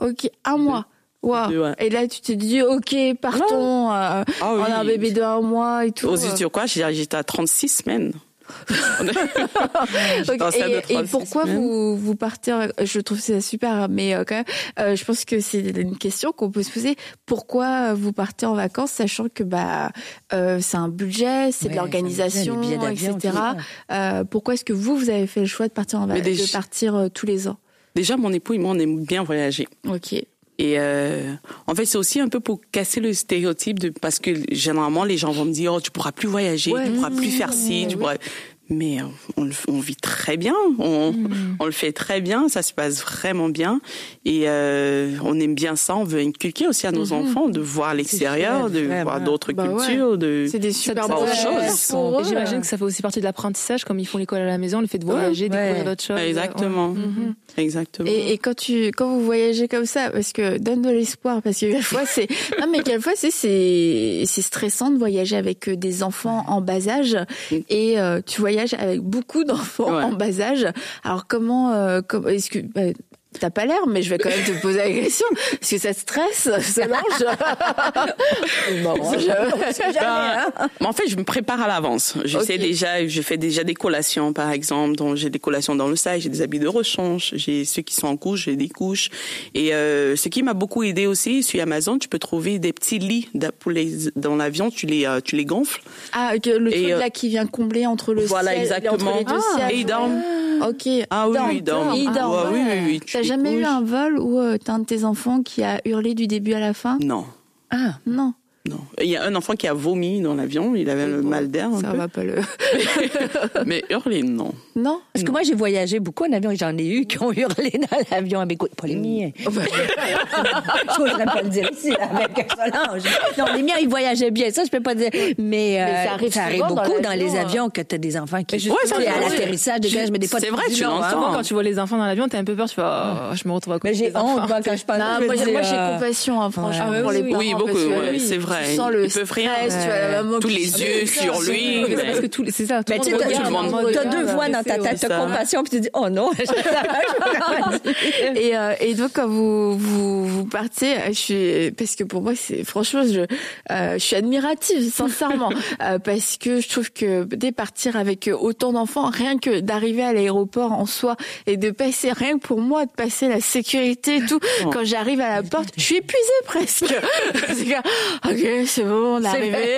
Ok, un mois. Wow. Deux, ouais. Et là, tu t'es dit, ok, partons. euh, Ah on a un bébé de un mois et tout. Aux turquoises, j'ai- j'étais à 36 semaines. De et, et 36 pourquoi semaines. vous vous partez en- Je trouve ça super, mais euh, quand même, euh, je pense que c'est une question qu'on peut se poser. Pourquoi vous partez en vacances, sachant que bah euh, c'est un budget, c'est Ouais, de l'organisation, etc. Euh, pourquoi est-ce que vous vous avez fait le choix de partir en vacances, déjà- de partir euh, tous les ans? Déjà, mon époux et moi, on aime bien voyager. Ok. Et euh, en fait, c'est aussi un peu pour casser le stéréotype de parce que généralement les gens vont me dire oh tu pourras plus voyager, Ouais. tu pourras plus faire ci, tu pourras. Mais on, vit très bien, on, on le fait très bien, ça se passe vraiment bien et euh, on aime bien ça. On veut inculquer aussi à nos enfants de voir l'extérieur, de vraiment. voir d'autres Bah ouais. cultures, de C'est des super ça- bonnes autre chose. choses pour Et eux. J'imagine que ça fait aussi partie de l'apprentissage, comme ils font l'école à la maison, le fait de voyager, Ouais. découvrir d'autres choses. exactement, Mhm. exactement. Et, et quand tu quand vous voyagez comme ça, parce que donne de l'espoir, parce que quelquefois c'est non mais quelquefois c'est c'est c'est stressant de voyager avec euh, des enfants en bas âge et euh, tu voyages avec beaucoup d'enfants Ouais. en bas âge. Alors comment euh, comment- est-ce que bah, T'as pas l'air, mais je vais quand même te poser la question. Est-ce que ça te stresse, Solange Bon, Je- Bah, mais en fait, je me prépare à l'avance. Je sais déjà, je fais déjà des collations, par exemple. Donc, j'ai des collations dans le sac, j'ai des habits de rechange, j'ai ceux qui sont en couche, j'ai des couches. Et euh, ce qui m'a beaucoup aidé aussi, sur Amazon, tu peux trouver des petits lits pour les, dans l'avion, tu les, euh, tu les gonfles. Ah, le Et, truc euh, là qui vient combler entre le voilà, ciel, exactement. entre les deux Ah, sièges. et ils dorment. Ok. Ah oui, ils dorment. Ils Ah, dorment. ouais, oui, oui, oui, tu T'as jamais eu un vol où euh, t'as un de tes enfants qui a hurlé du début à la fin? Non, Ah, Non. Non. Il y a un enfant qui a vomi dans l'avion, il avait le mal d'air Ça peu. va pas le. Mais hurler, non. Non. parce que moi, j'ai voyagé beaucoup en avion et j'en ai eu qui ont hurlé dans l'avion. Mais écoute, pas les miens. Je n'oserais pas le dire ici, avec Solange. Non, les miens, ils voyageaient bien. Ça, je peux pas dire. Mais, euh, Mais ça arrive souvent dans beaucoup dans, les hein. avions que tu as des enfants qui. Ouais, ça, à l'atterrissage, je mets des. C'est vrai, tu l'entends. hein. Souvent, quand tu vois les enfants dans l'avion, t'as un peu peur, tu fais, oh, je me retrouve à côté Mais j'ai honte, moi, quand je me moi, j'ai- euh, compassion, hein, franchement, pour oui, les oui. parents. Oui, beaucoup, c'est vrai. Tu sens le Ils peuvent rien. stress, tu as la maman Tous qui- les yeux sur lui. C'est parce que tout, c'est ça. tout Mais le tu monde deux voix dans ta tête, t'as compassion, puis tu dis, oh non. Et, euh, et donc quand vous vous vous partez, je suis parce que pour moi c'est franchement je euh, je suis admirative sincèrement euh, parce que je trouve que dès partir avec autant d'enfants, rien que d'arriver à l'aéroport en soi et de passer rien que pour moi de passer la sécurité et tout, quand j'arrive à la porte, je suis épuisée presque. ok c'est bon, on est arrivé,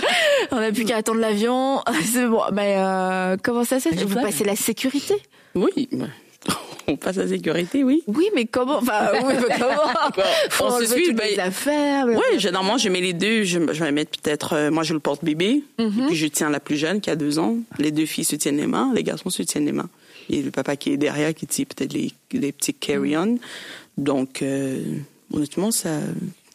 on n'a plus qu'à attendre l'avion, c'est bon. Mais euh, comment ça se fait? Vous passez la sécurité? Oui, on passe la sécurité, oui. Oui, mais comment Enfin, oui, mais comment? Faut on se suit, toutes les ben, affaires. blablabla. Oui, généralement, je mets les deux. Je, je vais mettre peut-être, euh, moi, je le porte bébé, et puis je tiens la plus jeune qui a deux ans. Les deux filles se tiennent les mains, les garçons se tiennent les mains. Et le papa qui est derrière qui tient peut-être les, les petits carry-on. Donc, euh, honnêtement, ça.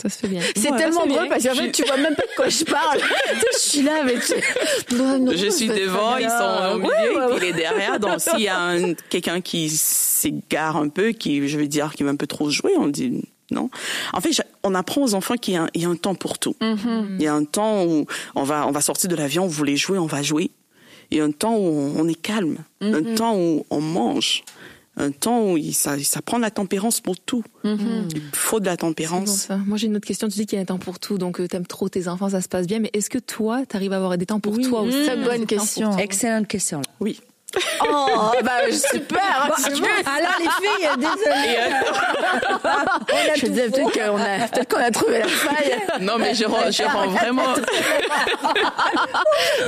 Ça se fait bien. C'est Ouais, tellement drôle bien. parce qu'en fait, tu vois même pas de quoi je parle. je suis là, mais tu... Non, non, je suis devant, ils sont au milieu, Ouais, ouais, et ouais. puis il est derrière. Donc, s'il y a un- quelqu'un qui s'égare un peu, qui, je veux dire, qui va un peu trop jouer, on dit non. En fait, on apprend aux enfants qu'il y a un, il y a un temps pour tout. Mm-hmm. Il y a un temps où on va, on va sortir de l'avion, vous voulez jouer, on va jouer. Il y a un temps où on, on est calme. Mm-hmm. Un temps où on mange. Un temps où il- ça, ça prend la tempérance pour tout. Mm-hmm. Il faut de la bon, tempérance. ça. Moi, j'ai une autre question. Tu dis qu'il y a un temps pour tout, donc euh, t'aimes trop tes enfants, ça se passe bien. Mais est-ce que toi, t'arrives à avoir des temps pour toi aussi? Très bonne question. Excellente question. là. Oui. Oh, bah super. Bon, vois, alors les filles, euh, désolée. a Je disais peut-être qu'on a, peut-être qu'on a trouvé la faille. Non, mais je rends, je rends vraiment.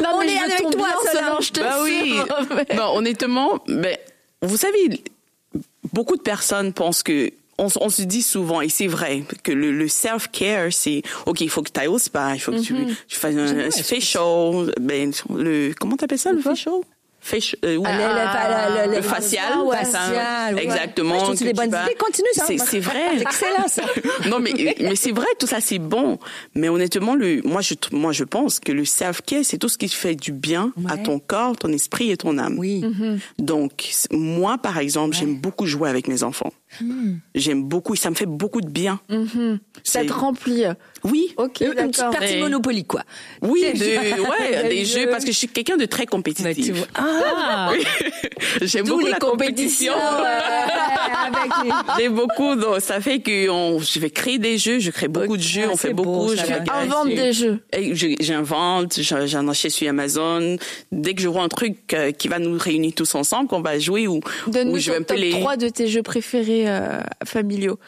Non, On mais est je avec toi, Solange. Solange, je te Bah oui. Non, honnêtement, ben, vous savez, beaucoup de personnes pensent que on, on se dit souvent, et c'est vrai, que le, le self-care, c'est, OK, il faut que tu ailles au spa, il faut que tu, tu fasses un, un facial, ben, le, comment t'appelles ça, le facial? Facial, euh, oui. Ah, le- facial, exactement. Tu bonnes idées. Continue, ça. C'est, vrai. C'est excellent, ça. non, mais, mais c'est vrai, tout ça, c'est bon. Mais honnêtement, le, moi, je, moi, je pense que le self-care, c'est tout ce qui fait du bien à ton corps, ton esprit et ton âme. Oui. Donc, moi, par exemple, j'aime beaucoup jouer avec mes enfants. J'aime beaucoup, ça me fait beaucoup de bien. Mhm. Ça te remplit. Oui. Ok, Une petite partie Et- Monopoly, quoi. Oui, Des de, ouais, des Des jeux, jeux. parce que je suis quelqu'un de très compétitif. Ah, J'aime D'où beaucoup les la compétition. les... J'aime beaucoup, donc ça fait que on, je vais créer des jeux, je crée beaucoup de jeux, Ah, on fait c'est beau, beaucoup. ça, je Invente des jeux. Et je- J'invente, j'en achète sur Amazon. Dès que je vois un truc euh, qui va nous réunir tous ensemble, qu'on va jouer ou, ou Donne-nous je vais un peu les. 3 de tes jeux préférés euh, familiaux.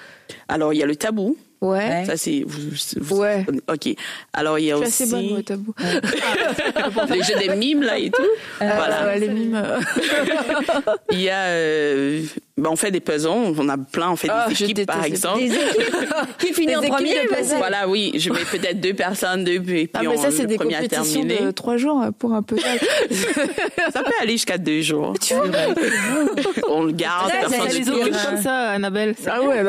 Alors il y a le tabou. Ouais. Ça c'est. vous- vous- Ouais. Ok. Alors il y a aussi assez bonne, moi, tabou. les jeux des mimes là et tout. voilà. Euh, les mimes. Il y a. euh, ben, on fait des puzzles, on a plein, on fait Ah, des je équipes par exemple. Des équipes qui finit Des en premier. Voilà, oui, je mets peut-être deux personnes, deux, et puis Ah, mais on- ça, c'est des compétitions de 3 jours euh, pour un puzzle. Ça peut aller jusqu'à deux jours. on le garde, personne occupe dira. comme ça, Annabelle. Ah ouais.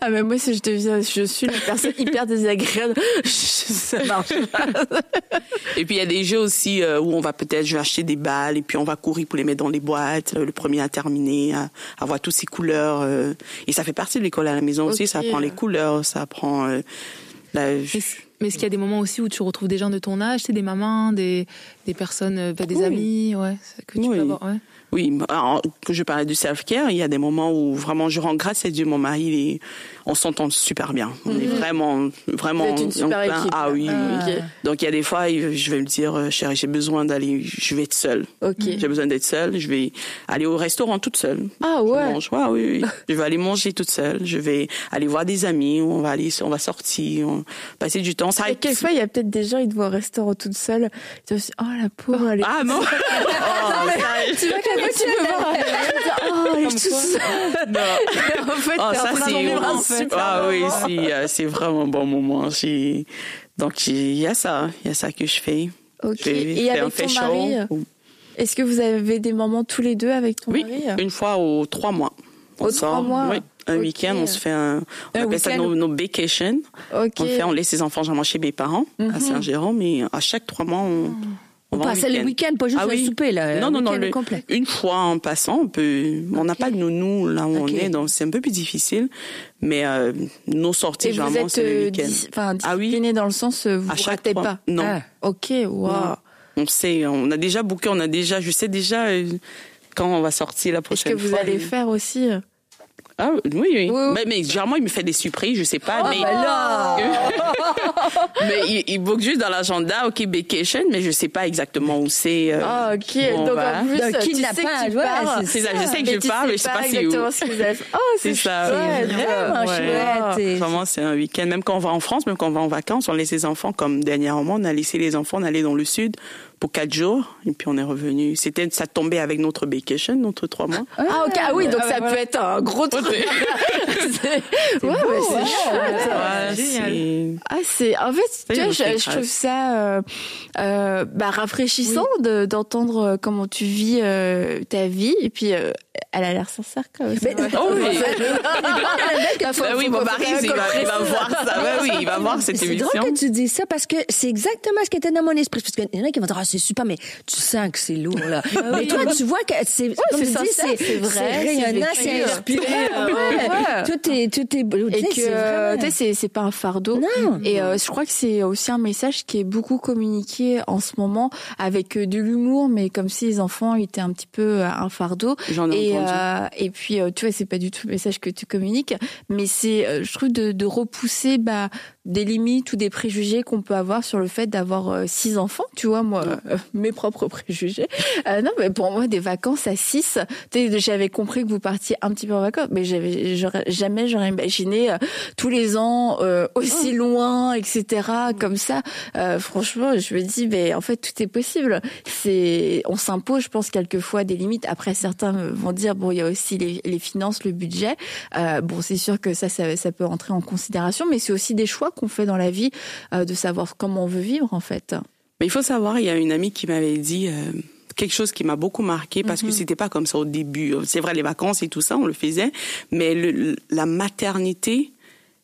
Ah, mais moi, si je deviens, je suis une personne hyper désagréable, ça marche pas. Et puis il y a des jeux aussi euh, où on va peut-être, je vais acheter des balles et puis on va courir pour les mettre dans les boîtes. Le premier à terminer, à avoir toutes ces couleurs. euh, et ça fait partie de l'école à la maison aussi. Ça Ok. apprend les couleurs, ça apprend. euh, la- Mais est-ce qu'il y a des moments aussi où tu retrouves des gens de ton âge, c'est des mamans, des, des personnes, euh, bah, des Oui. amis, ouais, que tu Oui. peux avoir, ouais. Oui, alors, que je parlais du self-care, il y a des moments où vraiment je rends grâce à Dieu, mon mari, il est- on s'entend super bien. On est vraiment, vraiment. Vous êtes une super plein- équipe. Ah oui. Ok. Donc il y a des fois, je vais me dire, euh, chérie, j'ai besoin d'aller, je vais être seule. Ok. J'ai besoin d'être seule. Je vais aller au restaurant toute seule. Ah Je ouais. mange. Ouais, oui, oui. je vais aller manger toute seule. Je vais aller voir des amis. On va aller, on va sortir, on va passer du temps. Ça Et quelquefois, il y a peut-être des gens, ils te voient au restaurant toute seule. Ils te disent, oh la pauvre, elle est. Ah non. Oh, tu vois oh, en fait, Oh, ça c'est un vraiment- super ah oui, euh, c'est vraiment un bon moment. Donc il y a ça, il y a ça que je fais. Ok. Je Et avec ton mari, euh, est-ce que vous avez des moments tous les deux avec ton Oui, mari une fois aux trois mois. On Aux sort, trois mois Oui, un week-end, on se fait un, on Un appelle ça week-end. nos, nos vacations. Ok. On fait, on laisse les enfants généralement chez mes parents à Saint-Jérôme, mais à chaque trois mois, on, On en passe le week-end. pas juste Ah le oui. souper, là. Non, non, non, week-end le- complet. une fois en passant, on peut, on n'a pas de nounou là où on est, donc c'est un peu plus difficile. Mais euh, nos sorties, Et généralement, c'est le euh, week-end. dis- Ah oui. dans le sens euh, vous chaque ratez fois. pas. Non. Ah. Ok, waouh. On sait, on a déjà booké, on a déjà, je sais déjà euh, quand on va sortir la Est-ce prochaine que vous fois. allez faire aussi Ah oui, oui. Oui, oui. Mais, mais généralement, il me fait des surprises, je sais pas. mais bah là mais il, il book juste dans l'agenda, OK, vacation, mais je sais pas exactement où c'est. euh, Ah ok, donc va. en plus D'un tu sais kidnappage, que tu ouais, pars. c'est C'est ça, je sais que mais je pars, mais je sais pas c'est où. ce que. Oh, c'est C'est ça. chouette. Vraiment Ouais. chouette. et- Vraiment, c'est un week-end. Même quand on va en France, même quand on va en vacances, on laisse les enfants, comme dernièrement, on a laissé les enfants, on allait dans le sud pour quatre jours, et puis on est revenu. C'était, ça tombait avec notre vacation, notre trois mois. Ah ok, ah oui, donc ça peut être un gros truc. Ouais. C'est- ouais, c'est chouette. Ouais, génial. c'est- Ah c'est en fait tu vois je, je trouve ça euh, euh, bah, rafraîchissant de- d'entendre euh, comment tu vis euh, ta vie et puis euh, elle a l'air sincère quand même. Mais- c'est vrai. Oh oui. Bah, oui, mon mari, il va, il va voir ça. Bah oui, il va voir cette C'est émission. drôle que tu dis ça parce que c'est exactement ce qui était dans mon esprit. Parce qu'il y en a qui vont dire, ah, c'est super, mais tu sens que c'est lourd, là. mais toi, tu vois que c'est, comme c'est tu dis, sincère, c'est vrai, c'est rayonnant, c'est. Ouais, ouais. Tout est, tout est, tu et sais, que c'est euh, tu sais c'est c'est pas un fardeau Non. et euh, je crois que c'est aussi un message qui est beaucoup communiqué en ce moment avec euh, de l'humour mais comme si les enfants étaient un petit peu un fardeau J'en ai et entendu. euh, et puis tu vois c'est pas du tout le message que tu communiques mais c'est je trouve de, de repousser bah des limites ou des préjugés qu'on peut avoir sur le fait d'avoir euh, six enfants tu vois moi euh, mes propres préjugés. Euh, non mais pour moi des vacances à six j'avais compris que vous partiez un petit peu en vacances mais j'avais jamais j'aurais imaginé euh, tous les ans euh, aussi loin etc comme ça. Euh, franchement je me dis mais en fait tout est possible. C'est on s'impose je pense quelquefois des limites. Après certains vont dire bon il y a aussi les, les finances le budget. Euh, bon c'est sûr que ça, ça ça peut entrer en considération mais c'est aussi des choix qu'on fait dans la vie euh, de savoir comment on veut vivre en fait Mais il faut savoir, il y a une amie qui m'avait dit euh, quelque chose qui m'a beaucoup marqué parce Mhm. que c'était pas comme ça au début. C'est vrai, les vacances et tout ça, on le faisait, mais le- la maternité,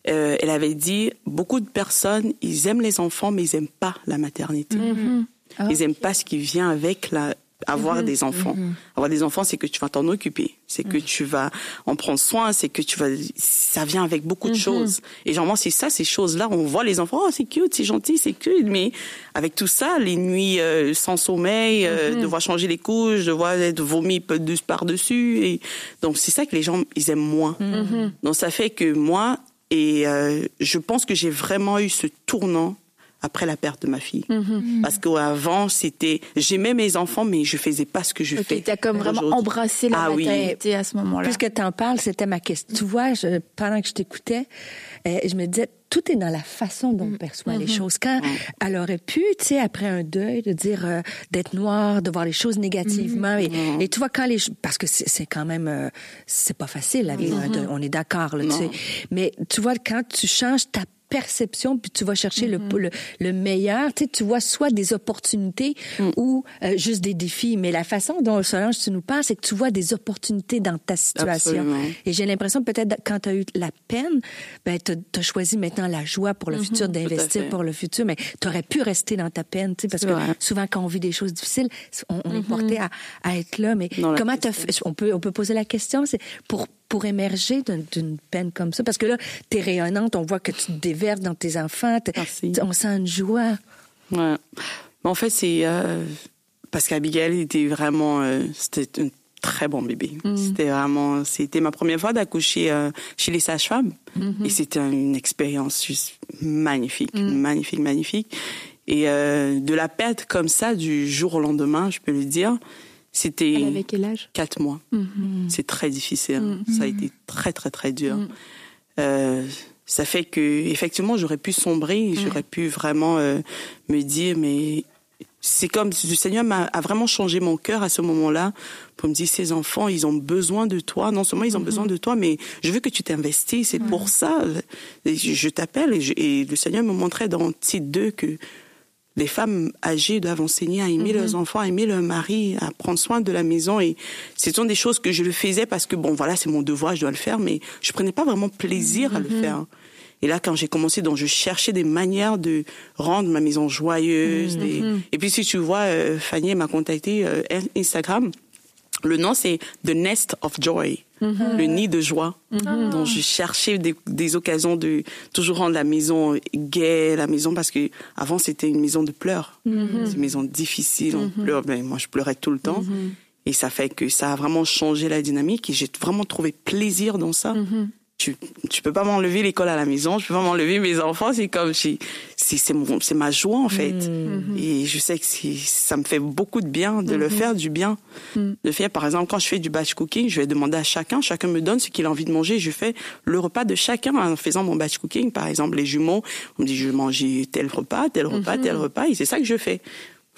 euh, elle avait dit beaucoup de personnes, ils aiment les enfants, mais ils aiment pas la maternité. Mhm. Ils aiment pas ce qui vient avec la avoir des enfants. Avoir des enfants, c'est que tu vas t'en occuper, c'est que tu vas en prendre soin, c'est que tu vas, ça vient avec beaucoup de choses. Et généralement, c'est ça, ces choses-là, on voit les enfants, oh, c'est cute, c'est gentil, c'est cute, mais avec tout ça, les nuits euh, sans sommeil, euh, devoir changer les couches, devoir être vomi de par-dessus, et donc c'est ça que les gens, ils aiment moins. Donc ça fait que moi, et euh, je pense que j'ai vraiment eu ce tournant après la perte de ma fille. Parce qu'avant, c'était, j'aimais mes enfants, mais je faisais pas ce que je fais. Tu as comme vraiment embrassé la Ah oui. à ce moment-là. Puisque tu en parles, c'était ma question. Tu vois, je- pendant que je t'écoutais, euh, je me disais, tout est dans la façon dont on perçoit les choses. Quand elle aurait pu, tu sais, après un deuil, de dire euh, d'être noire, de voir les choses négativement, et, et tu vois quand les, parce que c'est quand même, euh, c'est pas facile la vie, un deuil, on est d'accord, là, tu sais. Mais tu vois quand tu changes ta perception puis tu vas chercher le, le le meilleur. Tu sais tu vois soit des opportunités ou euh, juste des défis. Mais la façon dont Solange tu nous parles c'est que tu vois des opportunités dans ta situation. Absolument. et j'ai l'impression peut-être quand tu as eu la peine, ben tu as choisi maintenant la joie pour le futur, d'investir pour le futur, mais tu aurais pu rester dans ta peine, tu sais, parce que vrai. souvent quand on vit des choses difficiles, on, on est porté à, à être là. Mais Dans comment fait? On peut on peut poser la question, c'est pour pour émerger d'une- peine comme ça, parce que là t'es rayonnante, on voit que tu te déverses dans tes enfants, on sent une joie. Ouais. En fait, c'est euh, parce qu'Abigail était vraiment, euh, c'était un très bon bébé. C'était vraiment, c'était ma première fois d'accoucher euh, chez les sages-femmes, et c'était une expérience juste magnifique, magnifique, magnifique. Et de la perte comme ça du jour au lendemain, je peux le dire, c'était Elle avait quel âge? quatre mois. C'est très difficile. Ça a été très très très dur. Euh, ça fait que effectivement j'aurais pu sombrer, j'aurais pu vraiment euh, me dire mais c'est comme si le Seigneur m'a a vraiment changé mon cœur à ce moment-là pour me dire ces enfants ils ont besoin de toi. Non seulement ils ont besoin de toi mais je veux que tu t'investisses. C'est pour ça. Je, je t'appelle et, et le Seigneur me montrait dans Tite 2 que les femmes âgées doivent enseigner à aimer leurs enfants, à aimer leur mari, à prendre soin de la maison. Et ce sont des choses que je le faisais parce que, bon, voilà, c'est mon devoir, je dois le faire, mais je prenais pas vraiment plaisir à le faire. Et là, quand j'ai commencé, donc je cherchais des manières de rendre ma maison joyeuse. des- Et puis, si tu vois, euh, Fanny m'a contacté euh, Instagram. Le nom, c'est The Nest of Joy, le nid de joie. Donc, je cherchais des, des occasions de toujours rendre la maison gaie, la maison, parce que avant c'était une maison de pleurs. C'est une maison difficile, on pleure. Ben, moi, je pleurais tout le temps. Et ça fait que ça a vraiment changé la dynamique et j'ai vraiment trouvé plaisir dans ça. Tu, tu peux pas m'enlever l'école à la maison, je peux pas m'enlever mes enfants, c'est comme, j'ai- c'est, c'est mon, c'est ma joie, en fait. Et je sais que ça me fait beaucoup de bien de le faire du bien. De faire, par exemple, quand je fais du batch cooking, je vais demander à chacun, chacun me donne ce qu'il a envie de manger, je fais le repas de chacun en faisant mon batch cooking. Par exemple, les jumeaux, on me dit, je vais manger tel repas, tel repas, tel repas, et c'est ça que je fais.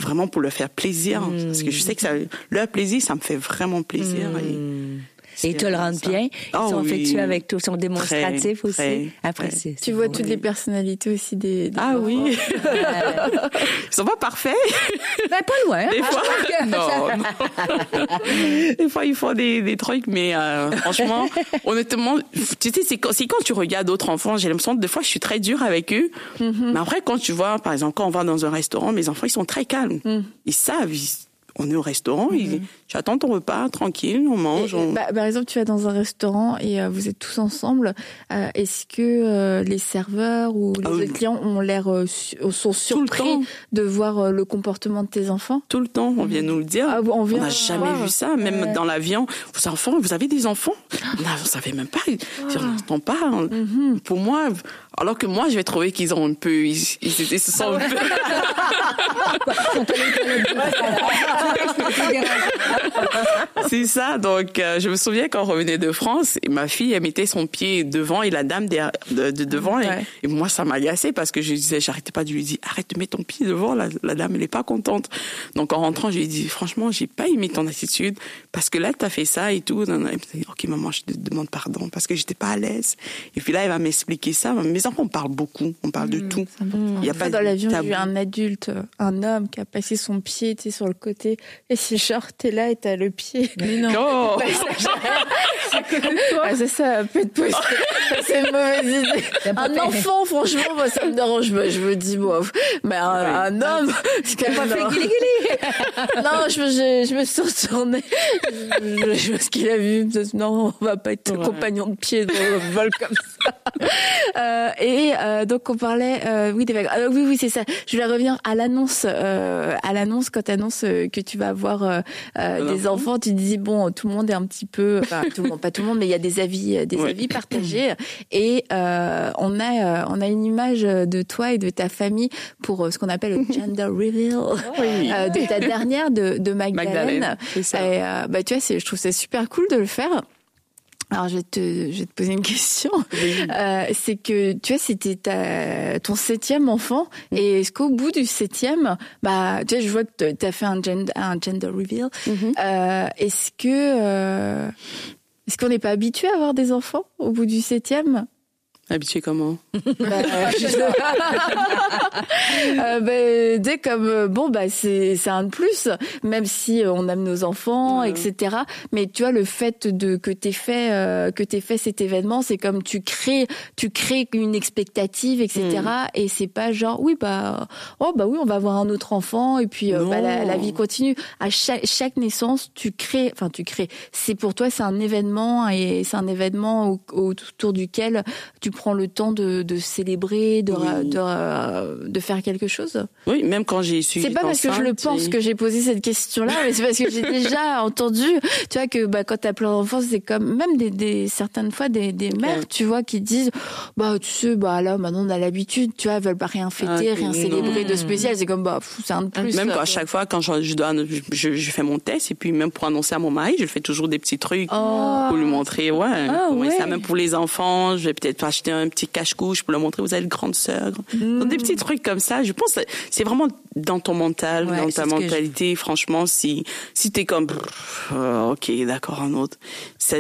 Vraiment pour leur faire plaisir. Parce que je sais que ça, leur plaisir, ça me fait vraiment plaisir. Et, Et ils te le rendent ça. bien. Ils Oh sont oui. affectueux avec toi, ils sont démonstratifs Très, aussi. très, Après, très. Tu vois beau. toutes les personnalités aussi des. des Ah enfants. oui. Ils sont pas parfaits. Ben, pas loin. hein. Des fois, Ah, non, non. Des fois, ils font des, des trucs, mais euh, franchement, honnêtement, tu sais, c'est quand, tu regardes d'autres enfants, j'ai l'impression que des fois, je suis très dure avec eux. Mais après, quand tu vois, par exemple, quand on va dans un restaurant, mes enfants, ils sont très calmes. Ils savent, ils- on est au restaurant, ils- tu attends ton repas, tranquille, on mange. Et, on- bah, par exemple, tu vas dans un restaurant et euh, vous êtes tous ensemble. euh, Est-ce que euh, les serveurs ou les Ah oui. autres clients ont l'air euh, su- sont surpris de voir euh, le comportement de tes enfants? Tout le temps, on vient nous le dire. Ah on n'a jamais voir. vu ça, même Ouais. dans l'avion. Vos enfants, vous avez des enfants? On ne savait même pas. On n'entend pas. Mhm. Pour moi, alors que moi, je vais trouver qu'ils ont un peu, ils, ils, ils se sentent un peu. C'est ça. Donc, euh, je me souviens quand on revenait de France, et ma fille, elle mettait son pied devant et la dame derrière- de, de devant. Et, Ouais. et moi, ça m'agaçait parce que je disais, j'arrêtais pas de lui dire, arrête de mettre ton pied devant. La, la dame, elle est pas contente. Donc, en rentrant, je lui ai dit, franchement, j'ai pas aimé ton attitude parce que là, t'as fait ça et tout. Elle me dit, ok, maman, je te demande pardon parce que j'étais pas à l'aise. Et puis là, elle va m'expliquer ça. Mes enfants, on parle beaucoup. On parle de tout. Il y a pas dans l'avion, j'ai vu un adulte, un homme qui a passé son pied tu sais, sur le côté. Et c'est genre, t'es là et t'as le pied. Mais non. Oh! ah, c'est ça, peu de possible. c'est une mauvaise idée. Un enfant, franchement, moi, ça me dérange pas. Je me dis, bon, mais un, un homme, c'est quand même pas fait Non, je, je, je, me suis retournée. Je, je, vois ce qu'il a vu. Non, on va pas être ouais. compagnon de pied dans le vol comme ça. Euh, et euh, donc on parlait, euh, oui, des vagues. Euh, oui, oui, c'est ça. Je voulais revenir à l'annonce, euh, à l'annonce quand tu annonces que tu vas avoir des enfants. Tu dis bon, tout le monde est un petit peu, enfin tout le monde, pas tout le monde, mais il y a des avis, des ouais. avis partagés. Et on a, on a une image de toi et de ta famille pour ce qu'on appelle le gender reveal oui. de ta dernière de, de Magdalene. Magdalene et, bah tu vois, je trouve c'est super cool de le faire. Alors je vais te, je vais te poser une question. Oui. Euh, c'est que tu vois, c'était ta, ton septième enfant, mmh. et est-ce qu'au bout du septième, bah, tu vois, je vois que tu as fait un gender, un gender reveal. Mmh. Euh, est-ce que, euh, est-ce qu'on n'est pas habitué à avoir des enfants au bout du septième? Habitué comment? Bah, euh, bah, dès comme euh, bon bah c'est c'est un de plus même si euh, on aime nos enfants ouais. etc mais tu vois le fait de que t'aies fait euh, que t'aies fait cet événement c'est comme tu crées tu crées une expectative etc mm. et c'est pas genre oui bah oh bah oui on va avoir un autre enfant et puis euh, bah, la, la, vie continue. À chaque chaque naissance tu crées enfin tu crées. C'est pour toi c'est un événement et c'est un événement au, autour duquel tu prends le temps de, de célébrer, de, oui. de, de, faire quelque chose? Oui, même quand j'ai su. C'est pas parce que je le pense et... que j'ai posé cette question-là, mais c'est parce que j'ai déjà entendu, tu vois, que bah, quand t'as plein d'enfants, c'est comme même des, des, certaines fois des, des mères, ouais. tu vois, qui disent, bah tu sais, bah là maintenant on a l'habitude, tu vois, elles veulent pas rien fêter, ah, rien célébrer de spécial. C'est comme bah c'est un de plus. Même à chaque fois quand je, je dois, je, je, fais mon test et puis même pour annoncer à mon mari, je fais toujours des petits trucs oh. pour lui montrer, ouais, ah, ouais. ça même pour les enfants, je vais peut-être acheter un petit cache-couche pour leur montrer vous êtes grande sœur. Mmh. Des petits trucs comme ça. Je pense c'est vraiment dans ton mental, ouais, dans ta mentalité. Je... Franchement, si si t'es comme euh, ok d'accord un autre, ça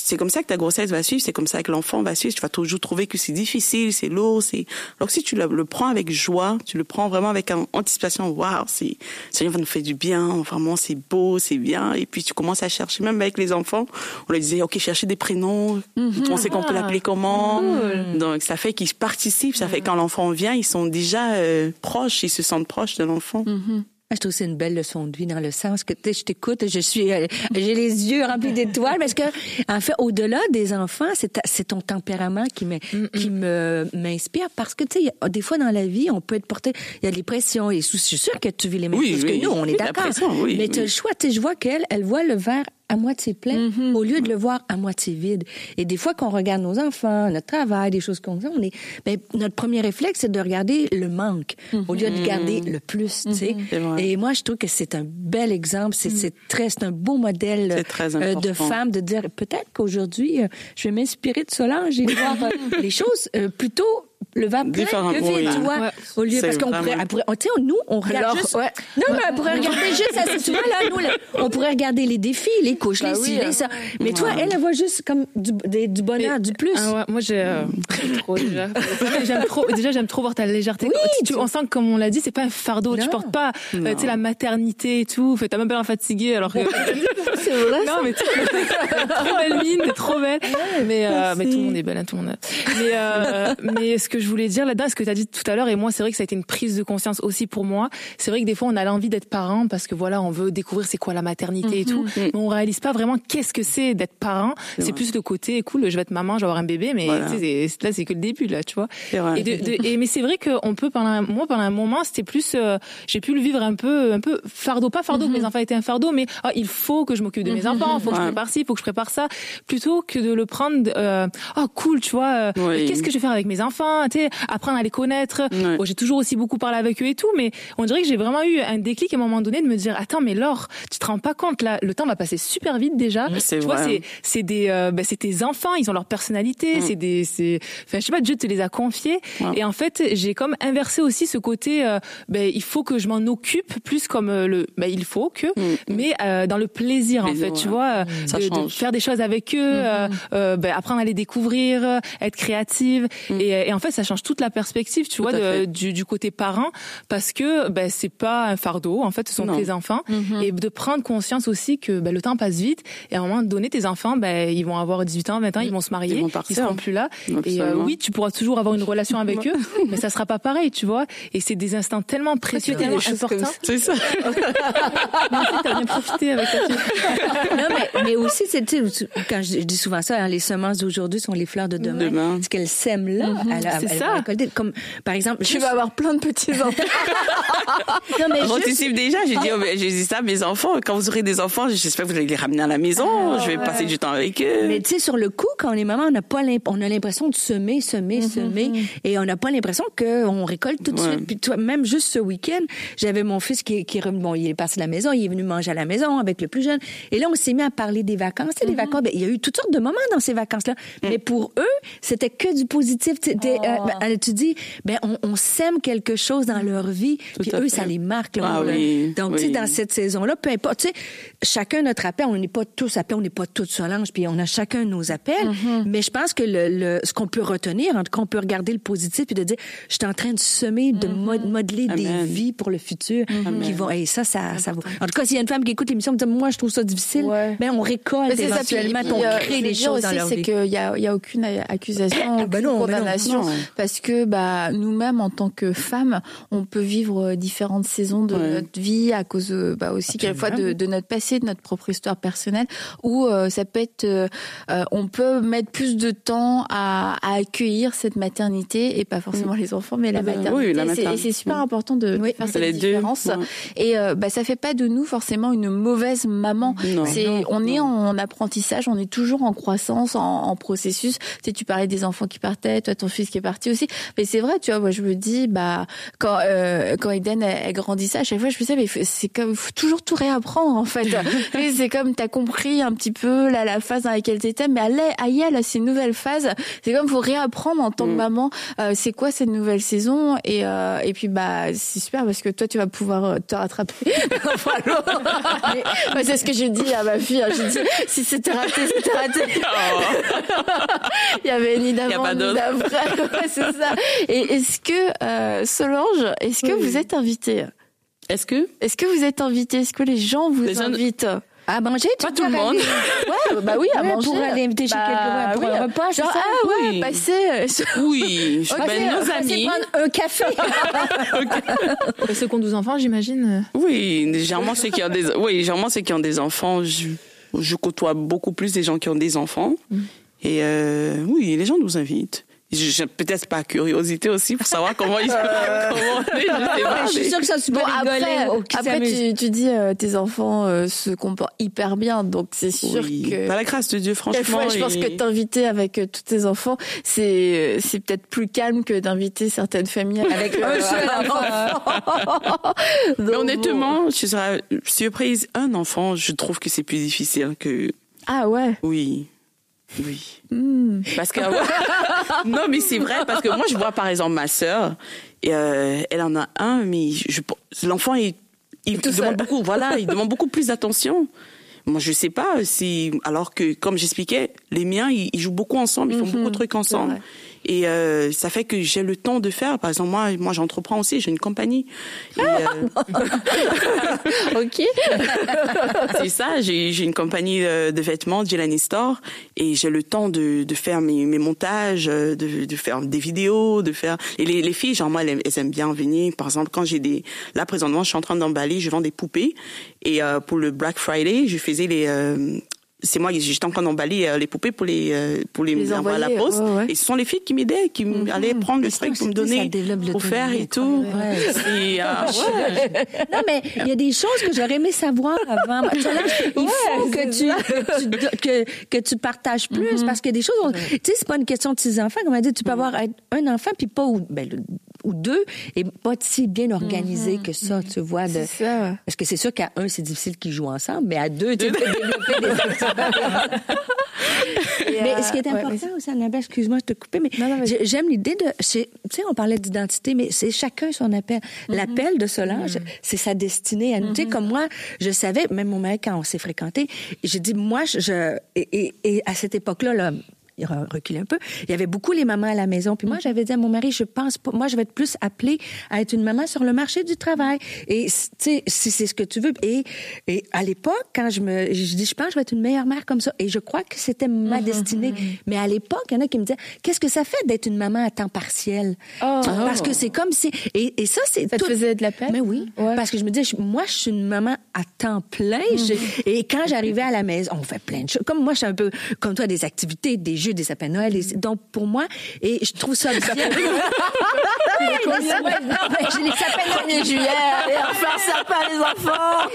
c'est comme ça que ta grossesse va suivre, c'est comme ça que l'enfant va suivre. Tu vas toujours trouver que c'est difficile, c'est lourd, c'est. Alors si tu le, le, prends avec joie, tu le prends vraiment avec anticipation, waouh, c'est, ça va nous faire du bien, vraiment c'est beau, c'est bien. Et puis tu commences à chercher, même avec les enfants, on leur disait, ok, chercher des prénoms, mm -hmm. on sait qu'on peut l'appeler comment. Cool. Donc ça fait qu'ils participent, ça fait quand l'enfant vient, ils sont déjà euh, proches, ils se sentent proches de l'enfant. Mm -hmm. Je trouve que c'est une belle leçon de vie dans le sens que je t'écoute, je suis, euh, j'ai les yeux remplis d'étoiles parce que en fait, au-delà des enfants, c'est ton tempérament qui me qui me m'inspire parce que tu sais, des fois dans la vie, on peut être porté, il y a des pressions et je suis sûre que tu vis les mêmes oui, choses oui, que nous, on est d'accord. Oui, mais tu as le choix, tu sais, je vois qu'elle, elle voit le verre à moitié plein mm -hmm. au lieu de le voir à moitié vide. Et des fois qu'on regarde nos enfants, notre travail, des choses comme ça, on est, ben, notre premier réflexe c'est de regarder le manque au lieu de garder le plus, tu sais. Et moi je trouve que c'est un bel exemple, c'est mm. très, c'est un beau modèle euh, de femme de dire peut-être qu'aujourd'hui euh, je vais m'inspirer de Solange et voir euh, les choses euh, plutôt le vin plein vide, oui. tu vois, ouais. au lieu parce qu'on pourrait, pourrait tu sais, nous on regarde Alors, juste, ouais. non mais on pourrait regarder juste ça, tu vois là, nous là, on pourrait regarder les défis, les couches, bah les oui, les ça, mais toi, elle, elle voit juste comme du, des, du bonheur, mais, du plus. Ah ouais, moi j'ai euh, trop déjà, j'aime trop, déjà j'aime trop voir ta légèreté. Oui, tu, tu, on sent que comme on l'a dit, c'est pas un fardeau, non. tu portes pas, euh, tu sais la maternité et tout, fait t'as même pas l'air fatiguée alors que. c'est vrai. Non mais trop belle mine, t'es trop belle, mais euh, mais tout le monde est belle, tout le monde. Mais mais ce que je voulais dire là-dedans, ce que tu as dit tout à l'heure, et moi, c'est vrai que ça a été une prise de conscience aussi pour moi. C'est vrai que des fois, on a l'envie d'être parent parce que voilà, on veut découvrir c'est quoi la maternité et tout. Mais on réalise pas vraiment qu'est-ce que c'est d'être parent. C'est plus le côté, cool, je vais être maman, je vais avoir un bébé, mais voilà. là, c'est que le début, là, tu vois. Et, de, de, et mais c'est vrai qu'on peut, pendant un, moi, pendant un moment, c'était plus, euh, j'ai pu le vivre un peu, un peu fardeau, pas fardeau, que mes enfants étaient un fardeau, mais oh, il faut que je m'occupe de mes -hmm. enfants, il faut que je prépare ci, il faut que je prépare ça, plutôt que de le prendre, euh, oh cool, tu vois, euh, oui. qu'est-ce que je vais faire avec mes enfants, tu sais, apprendre à les connaître. Ouais. Bon, j'ai toujours aussi beaucoup parlé avec eux et tout, mais on dirait que j'ai vraiment eu un déclic à un moment donné de me dire attends mais Laure, tu te rends pas compte là, le temps va passer super vite déjà. Tu vois, c'est c'est des euh, bah, c'est tes enfants, ils ont leur personnalité, mm. c'est des c'est enfin je sais pas Dieu te les a confiés ouais. et en fait j'ai comme inversé aussi ce côté euh, ben il faut que je m'en occupe plus comme euh, le ben il faut que mm. mais euh, dans le plaisir, plaisir en fait, ouais. tu vois, de, de, faire des choses avec eux, mm ben, apprendre à les découvrir, être créative et, et en fait ça change toute la perspective, tu vois, de, du, du, côté parent, parce que ben c'est pas un fardeau. En fait, ce sont tes enfants, mm-hmm. et de prendre conscience aussi que ben, le temps passe vite, et à un moment donné, tes enfants, ben ils vont avoir 18 ans, 20 ans, ils vont se marier, ils, vont partir. ils seront plus là. Et euh, oui, tu pourras toujours avoir une relation avec eux, mais ça sera pas pareil, tu vois. Et c'est des instants tellement précieux, tellement importants. C'est ça. mais en fait, t'as bien profité avec ta fille. non, mais, mais aussi, c'est, quand je, dis souvent ça, hein, les semences d'aujourd'hui sont les fleurs de demain. demain. Ce qu'elles sèment là, mm-hmm. Ça. Comme, par exemple, tu vas avoir plein de petits enfants. non, mais J'anticipe déjà. J'ai dit, oh, j'ai dit ça à mes enfants. Quand vous aurez des enfants, j'espère que vous allez les ramener à la maison. Ah, je vais passer du temps avec eux. Mais tu sais, sur le coup, quand on est maman, on n'a pas on a l'impression de semer, semer, mm-hmm. semer, et on n'a pas l'impression qu'on récolte tout de suite. Puis toi, même juste ce week-end, j'avais mon fils qui, qui bon, il est passé de la maison, il est venu manger à la maison avec le plus jeune. Et là, on s'est mis à parler des vacances. Mm-hmm. vacances, ben, il y a eu toutes sortes de moments dans ces vacances-là. Mm. Mais pour eux, c'était que du positif. Oh. Euh, tu dis, ben, on, on, sème quelque chose dans leur vie, puis eux, ça les marque. ah, oui, Donc, tu sais, dans cette saison-là, peu importe, tu sais, chacun notre appel, on n'est pas tous appelés, on n'est pas tous Solange, puis on a chacun nos appels. Mm-hmm. Mais je pense que le, le ce qu'on peut retenir, en tout cas, on peut regarder le positif puis de dire, je suis en train de semer, de mm-hmm. modeler des vies pour le futur qui vont, et ça, ça, ça vaut. En tout cas, s'il y a une femme qui écoute l'émission, me dit, moi, je trouve ça difficile, ben, on récolte éventuellement, on euh, crée des choses dans leur vie. c'est qu'il y a, y a aucune accusation, ah, ben aucune condamnation, parce que, bah, nous-mêmes, en tant que femmes, on peut vivre différentes saisons de notre vie à cause, bah, aussi, quelquefois, de, de, notre passé, de notre propre histoire personnelle, ou euh, ça peut être, euh, on peut mettre plus de temps à, à, accueillir cette maternité et pas forcément mm. les enfants, mais la maternité. Oui, la maternité. C'est super important de faire cette différence. Et bah, ça fait pas de nous forcément une mauvaise maman. C'est, on est en apprentissage, on est toujours en croissance, en, en processus. Tu sais, tu parlais des enfants qui partaient, toi ton fils qui est parti aussi. Mais c'est vrai, tu vois, moi je me dis, bah quand euh, quand Eden elle, grandissait, à chaque fois je me disais, mais c'est comme faut toujours tout réapprendre en fait. c'est comme t'as compris un petit peu là la phase dans laquelle t'étais, mais allez, aïe, là c'est une nouvelle phase. C'est comme faut réapprendre en tant que mm. maman. Euh, c'est quoi cette nouvelle saison? Et euh, et puis bah c'est super parce que toi tu vas pouvoir euh, te rattraper. mais, c'est ce que j'ai dit à ma fille. Hein. J'ai dit si c'était raté, c'était raté. Oh. Il y avait ni d'avant ni d'après. c'est ça. Et est-ce que euh, Solange, est-ce que vous êtes invitée Est-ce que? Est-ce que vous êtes invitée? Est-ce que les gens vous invitent? À manger, Pas tout le monde. Ouais, bah oui, à manger. Pour aller inviter chez bah, quelqu'un pour un repas, genre, ah ouais, oui. passer. Euh, oui, je okay, ben, nos amis. prendre un café. okay. Ceux qui ont 12 enfants, j'imagine. Oui, généralement ceux qui ont des, oui, généralement ceux qui ont des enfants, je, je côtoie beaucoup plus des gens qui ont des enfants. Mm. Et euh, oui, les gens nous invitent peut-être pas curiosité aussi pour savoir comment ils comment je, sais pas, je suis sûre que ça se bon, après, après tu, tu, dis euh, tes enfants euh, se comportent hyper bien donc c'est sûr oui. que par la grâce de Dieu franchement fois, je pense que t'inviter avec euh, tous tes enfants c'est euh, c'est peut-être plus calme que d'inviter certaines familles avec un seul enfant mais honnêtement bon. je serais surprise un enfant je trouve que c'est plus difficile que ah ouais. Oui oui. Mmh. Parce que non, mais c'est vrai parce que moi je vois par exemple ma sœur, euh, elle en a un, mais je, l'enfant il, il, demande beaucoup, voilà, il demande beaucoup plus d'attention. Moi je sais pas si alors que comme j'expliquais, les miens ils, ils, jouent beaucoup ensemble, ils font mmh. beaucoup de trucs ensemble. Et euh, ça fait que j'ai le temps de faire. Par exemple, moi, moi, j'entreprends aussi. J'ai une compagnie. Et, euh... ok. c'est ça. J'ai, j'ai une compagnie euh, de vêtements, Jelani Store, et j'ai le temps de, de faire mes, mes montages, de, de faire des vidéos, de faire. Et les, les filles, genre moi, elles, elles aiment bien venir. Par exemple, quand j'ai des, là présentement, je suis en train d'emballer, je vends des poupées. Et euh, pour le Black Friday, je faisais les euh, c'est moi j'étais en train d'emballer euh, les poupées pour les euh, pour les, les envoyer à la poste. ouais, ouais. et ce sont les filles qui m'aidaient qui mmh, allaient prendre le truc pour me donner pour faire et tout. Ouais. et, euh, non mais il y a des choses que j'aurais aimé savoir avant. Il faut que tu, que tu que, que tu partages plus mm -hmm. parce que des choses tu sais c'est pas une question de six enfants. Comme on dit tu peux avoir un enfant puis pas ben, ou deux et pas si bien organisé mm -hmm. que ça, tu vois. De... Ça. Parce que c'est sûr qu'à un, c'est difficile qu'ils jouent ensemble, mais à deux, tu peux développer des mais ce qui est important ouais, aussi, Annabelle, excuse-moi, je te coupais, mais, mais... j'aime l'idée de, tu sais, on parlait d'identité, mais c'est chacun son appel. Mm -hmm. L'appel de Solange, mm -hmm. c'est sa destinée à nous. Tu sais, comme moi, je savais, même mon mari, quand on s'est fréquenté, j'ai dit, moi, je, et, et, et à cette époque-là, là, reculer un peu. Il y avait beaucoup les mamans à la maison. Puis moi, j'avais dit à mon mari, je pense pas, moi, je vais être plus appelée à être une maman sur le marché du travail. Et, tu sais, si c'est ce que tu veux. Et, et à l'époque, quand je me, je dis, je pense que je vais être une meilleure mère comme ça. Et je crois que c'était ma destinée. Mais à l'époque, il y en a qui me disaient, qu'est-ce que ça fait d'être une maman à temps partiel? Oh. Parce que c'est comme si, et, et ça, c'est Ça te faisait de la peine? Mais oui. Ouais. Parce que je me disais, moi, je suis une maman à temps plein. Je- et quand j'arrivais à la maison, on fait plein de choses. Comme moi, je suis un peu comme toi, des activités, des jeux, des sapins de Noël. et- donc, pour moi, et je trouve ça bien. C'est- j'ai les sapins de Noël. 1er juillet, allez, on fait un sapin, les enfants!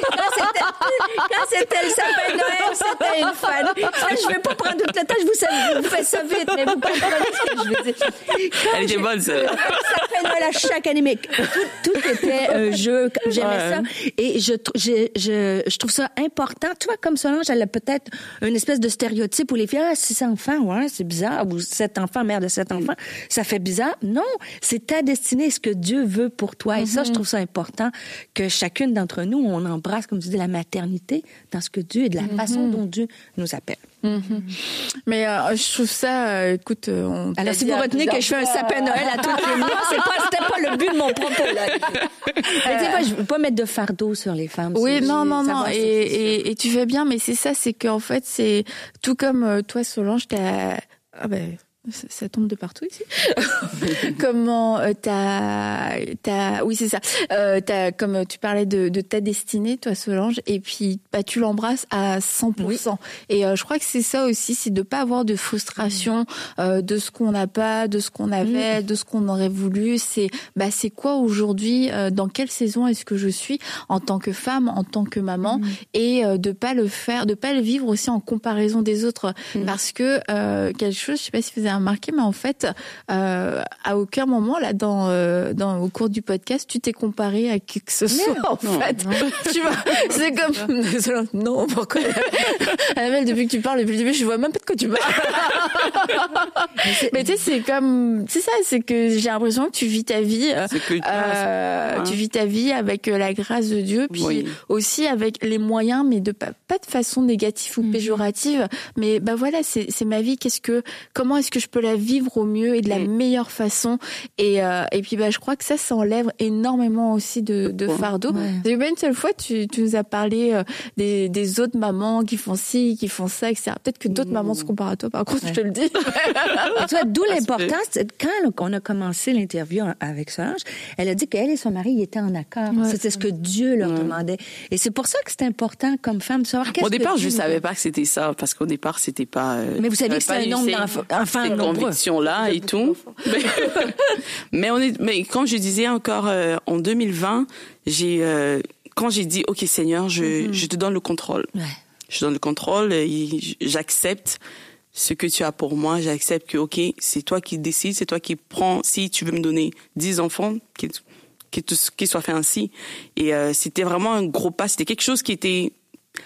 Quand c'était, le sapin de Noël, c'était une fan. Ça, je vais pas prendre tout le temps, je vous, sais- vous faites ça vite, mais vous comprenez ce que je veux dire. Quand Elle était j'ai- bonne, ça. sapin de Noël à chaque année, mais tout, tout était un jeu, j'aimais Ouais. ça. Et je, je, je, je trouve ça important. Tu vois, comme Solange, elle a peut-être une espèce de stéréotype où les filles, ah, six enfants, ouais, c'est bizarre, ou sept enfants, mère de sept enfants, ça fait bizarre. Non, c'est ta destinée, ce que Dieu veut pour toi. Et ça, je trouve ça important que chacune d'entre nous, on embrasse, comme tu dis, la maternité dans ce que Dieu et de la façon dont Dieu nous appelle. Mais euh, je trouve ça, euh, écoute, euh, on Alors, t'a si vous retenez que je fais un sapin de Noël à toutes les mois, c'est pas, c'était pas le but de mon propos, là. Mais tu sais quoi, je veux pas mettre de fardeau sur les femmes. Oui, non, non, non. Et, et, et tu fais bien, mais c'est ça, c'est qu'en fait, c'est tout comme toi, Solange, t'as. Ah ben. Ça, ça tombe de partout ici. Comment euh, t'as, t'as, oui c'est ça. Euh, t'as, comme tu parlais de, de ta destinée, toi Solange, et puis bah tu l'embrasses à 100%. Et euh, je crois que c'est ça aussi, c'est de pas avoir de frustration euh, de ce qu'on n'a pas, de ce qu'on avait, de ce qu'on aurait voulu. C'est bah c'est quoi aujourd'hui, euh, dans quelle saison est-ce que je suis en tant que femme, en tant que maman, et euh, de pas le faire, de pas le vivre aussi en comparaison des autres, parce que euh, quelque chose, je sais pas si vous avez remarqué, mais en fait, euh, à aucun moment là dans euh, dans au cours du podcast, tu t'es comparé à qui que ce soit en fait. tu vois, c'est comme non pourquoi Annabelle depuis que tu parles depuis le début, je vois même pas de quoi tu parles. mais tu sais, c'est comme c'est ça, c'est que j'ai l'impression que tu vis ta vie. euh, que euh, tu vis ta vie avec la grâce de Dieu, puis Oui. aussi avec les moyens, mais de pas, pas de façon négative ou péjorative. Mais bah voilà, c'est c'est ma vie. Qu'est-ce que, comment est-ce que je peux la vivre au mieux et de la Mm. meilleure façon Et euh, et puis bah je crois que ça, ça enlève énormément aussi de, de Ouais. fardeau. J'ai eu Une seule fois, tu, tu nous as parlé euh, des, des autres mamans qui font ci, qui font ça, etc. Peut-être que d'autres Mm. mamans se comparent à toi. Par contre, je te le dis. Vois, d'où l'importance. Quand on a commencé l'interview avec Solange, elle a dit qu'elle et son mari étaient en accord. Ouais. C'était ce que Dieu leur demandait. Et c'est pour ça que c'est important comme femme de savoir qu'est-ce Au départ, que je Dieu savais pas que c'était ça, parce qu'au départ, c'était pas. euh, Mais vous saviez que c'était un nombre d'enfants- nombreux. convictions-là et tout. Mais, mais on est, mais comme je disais encore euh, en 2020, j'ai, euh, quand j'ai dit, OK, Seigneur, je, je te donne le contrôle. Ouais. Je donne le contrôle et j'accepte ce que tu as pour moi. J'accepte que, OK, c'est toi qui décides, c'est toi qui prends. Si tu veux me donner 10 enfants, qu'il qu'il te- qu'il soit fait ainsi. Et euh, c'était vraiment un gros pas. C'était quelque chose qui était,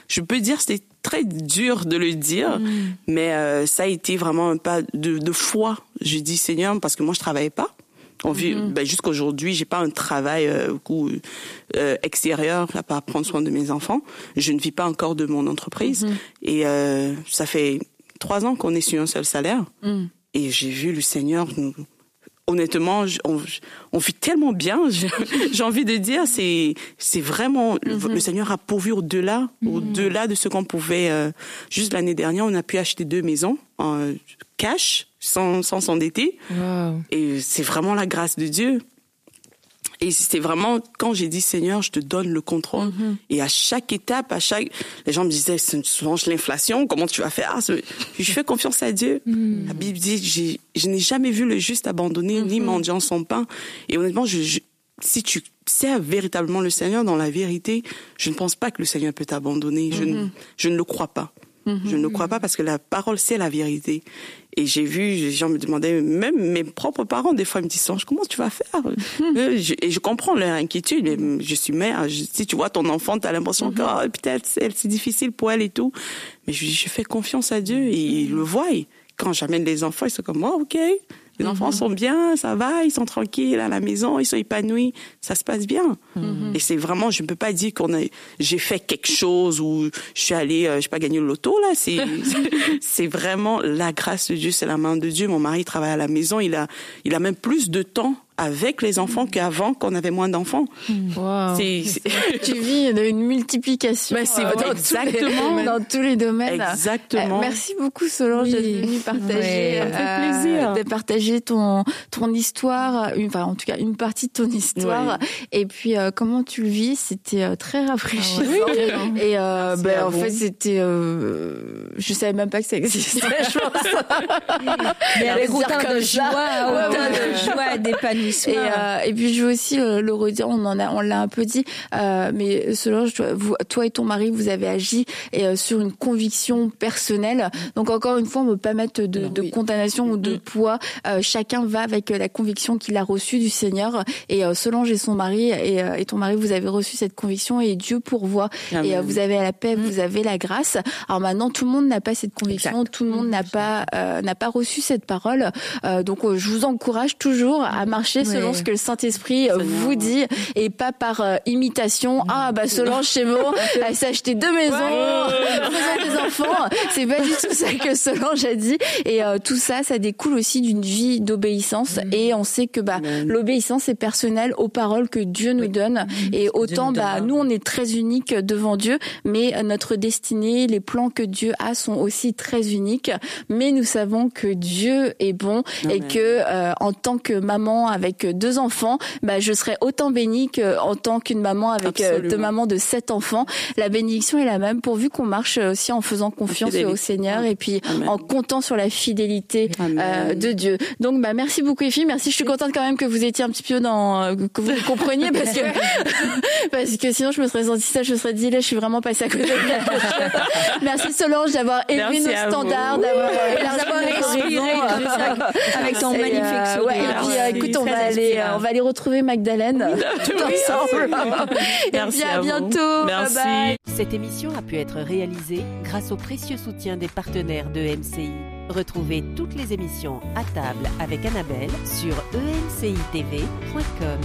je peux dire, c'était très dur de le dire, mais euh, ça a été vraiment un pas de, de foi. J'ai dit Seigneur, parce que moi je travaillais pas. On vit, ben, jusqu'aujourd'hui, j'ai pas un travail euh, euh, extérieur à part prendre soin de mes enfants. Je ne vis pas encore de mon entreprise et euh, ça fait trois ans qu'on est sur un seul salaire. Et j'ai vu le Seigneur nous. Honnêtement, on, on vit tellement bien. J'ai envie de dire, c'est c'est vraiment le- le Seigneur a pourvu au-delà, au-delà de ce qu'on pouvait. euh, juste l'année dernière, on a pu acheter deux maisons en cash, sans sans s'endetter. Wow. Et c'est vraiment la grâce de Dieu. Et c'est vraiment quand j'ai dit Seigneur, je te donne le contrôle. Et à chaque étape, à chaque, les gens me disaient c'est souvent l'inflation, comment tu vas faire? C'est- Je fais confiance à Dieu. La Bible dit je n'ai jamais vu le juste abandonné ni mendiant son pain. Et honnêtement, je, je- si tu sers véritablement le Seigneur dans la vérité, je ne pense pas que le Seigneur peut t'abandonner. Je, ne, je ne le crois pas. Je ne le crois pas parce que la parole, c'est la vérité. Et j'ai vu, les gens me demandaient, même mes propres parents, des fois, ils me disent, comment tu vas faire? Euh, Et je comprends leur inquiétude. mais Je suis mère. Je- si tu vois ton enfant, tu as l'impression que oh, peut-être c'est difficile pour elle et tout. Mais je, je fais confiance à Dieu et il le voit. Et quand j'amène les enfants, ils sont comme, oh, OK. Les enfants sont bien, ça va, ils sont tranquilles à la maison, ils sont épanouis, ça se passe bien. Et c'est vraiment, je ne peux pas dire qu'on a, j'ai fait quelque chose ou je suis allée, euh, je sais pas gagner le loto là. C'est, c'est vraiment la grâce de Dieu, c'est la main de Dieu. Mon mari travaille à la maison, il a, il a même plus de temps avec les enfants qu'avant qu'on avait moins d'enfants. Wow. C'est, c'est- Tu vis une multiplication c'est euh, dans, exactement. tous les, dans tous les domaines. Exactement. Euh, merci beaucoup Solange Oui. d'être venue partager, Ouais, fait plaisir. de partager ton ton histoire, une, enfin en tout cas une partie de ton histoire. Et puis euh, comment tu le vis, c'était euh, très rafraîchissant. Et euh, Merci ben, à en vous. fait c'était, euh, je savais même pas que ça existait. je pense. Mais avec autant de joie, autant ouais. de joie, Et, euh, et puis je veux aussi euh, le redire, on en a, on l'a un peu dit, euh, mais Solange, toi, vous, toi et ton mari, vous avez agi et, euh, sur une conviction personnelle. Donc encore une fois, on ne peut pas mettre de, de Oui. condamnation ou de Mm. poids. Euh, chacun va avec euh, la conviction qu'il a reçue du Seigneur. Et euh, Solange et son mari et, euh, et ton mari, vous avez reçu cette conviction et Dieu pourvoit. Amen. Et euh, vous avez la paix, vous avez la grâce. Alors maintenant, tout le monde n'a pas cette conviction, tout le monde n'a pas euh, n'a pas reçu cette parole. Euh, donc euh, je vous encourage toujours à marcher selon ce que le Saint-Esprit vous dit et pas par euh, imitation. Ah bah Solange c'est bon, elle s'est acheté deux maisons, faisant des enfants. C'est pas du tout ça que Solange a dit. Et euh, tout ça, ça découle aussi d'une vie d'obéissance. Et on sait que bah Amen. l'obéissance est personnelle aux paroles que Dieu nous donne. Et autant bah nous on est très unique devant Dieu, mais euh, notre destinée, les plans que Dieu a sont aussi très uniques. Mais nous savons que Dieu est bon et que euh, en tant que maman avec deux enfants, bah je serai autant bénie qu'en tant qu'une maman avec euh, Absolument. deux mamans de sept enfants. La bénédiction est la même pourvu qu'on marche aussi en faisant confiance au Seigneur et puis Amen. en comptant sur la fidélité euh, de Dieu. Donc bah merci beaucoup les filles, merci. Je suis contente quand même que vous étiez un petit peu dans euh, que vous me compreniez parce que parce que sinon je me serais sentie ça, je me serais dit là je suis vraiment passée à côté de chose. Merci Solange d'avoir élevé nos standards, d'avoir euh, élargi d'avoir nos horizons. avec ton magnifique euh, sourire. ouais, et puis euh, écoute, on va aller, euh, on va aller retrouver Magdalene tout ensemble. Merci à bientôt. Merci. Bye bye. Cette émission a pu être réalisée grâce au précieux soutien des partenaires de MCI. Retrouvez toutes les émissions à table avec Annabelle sur emcitv.com.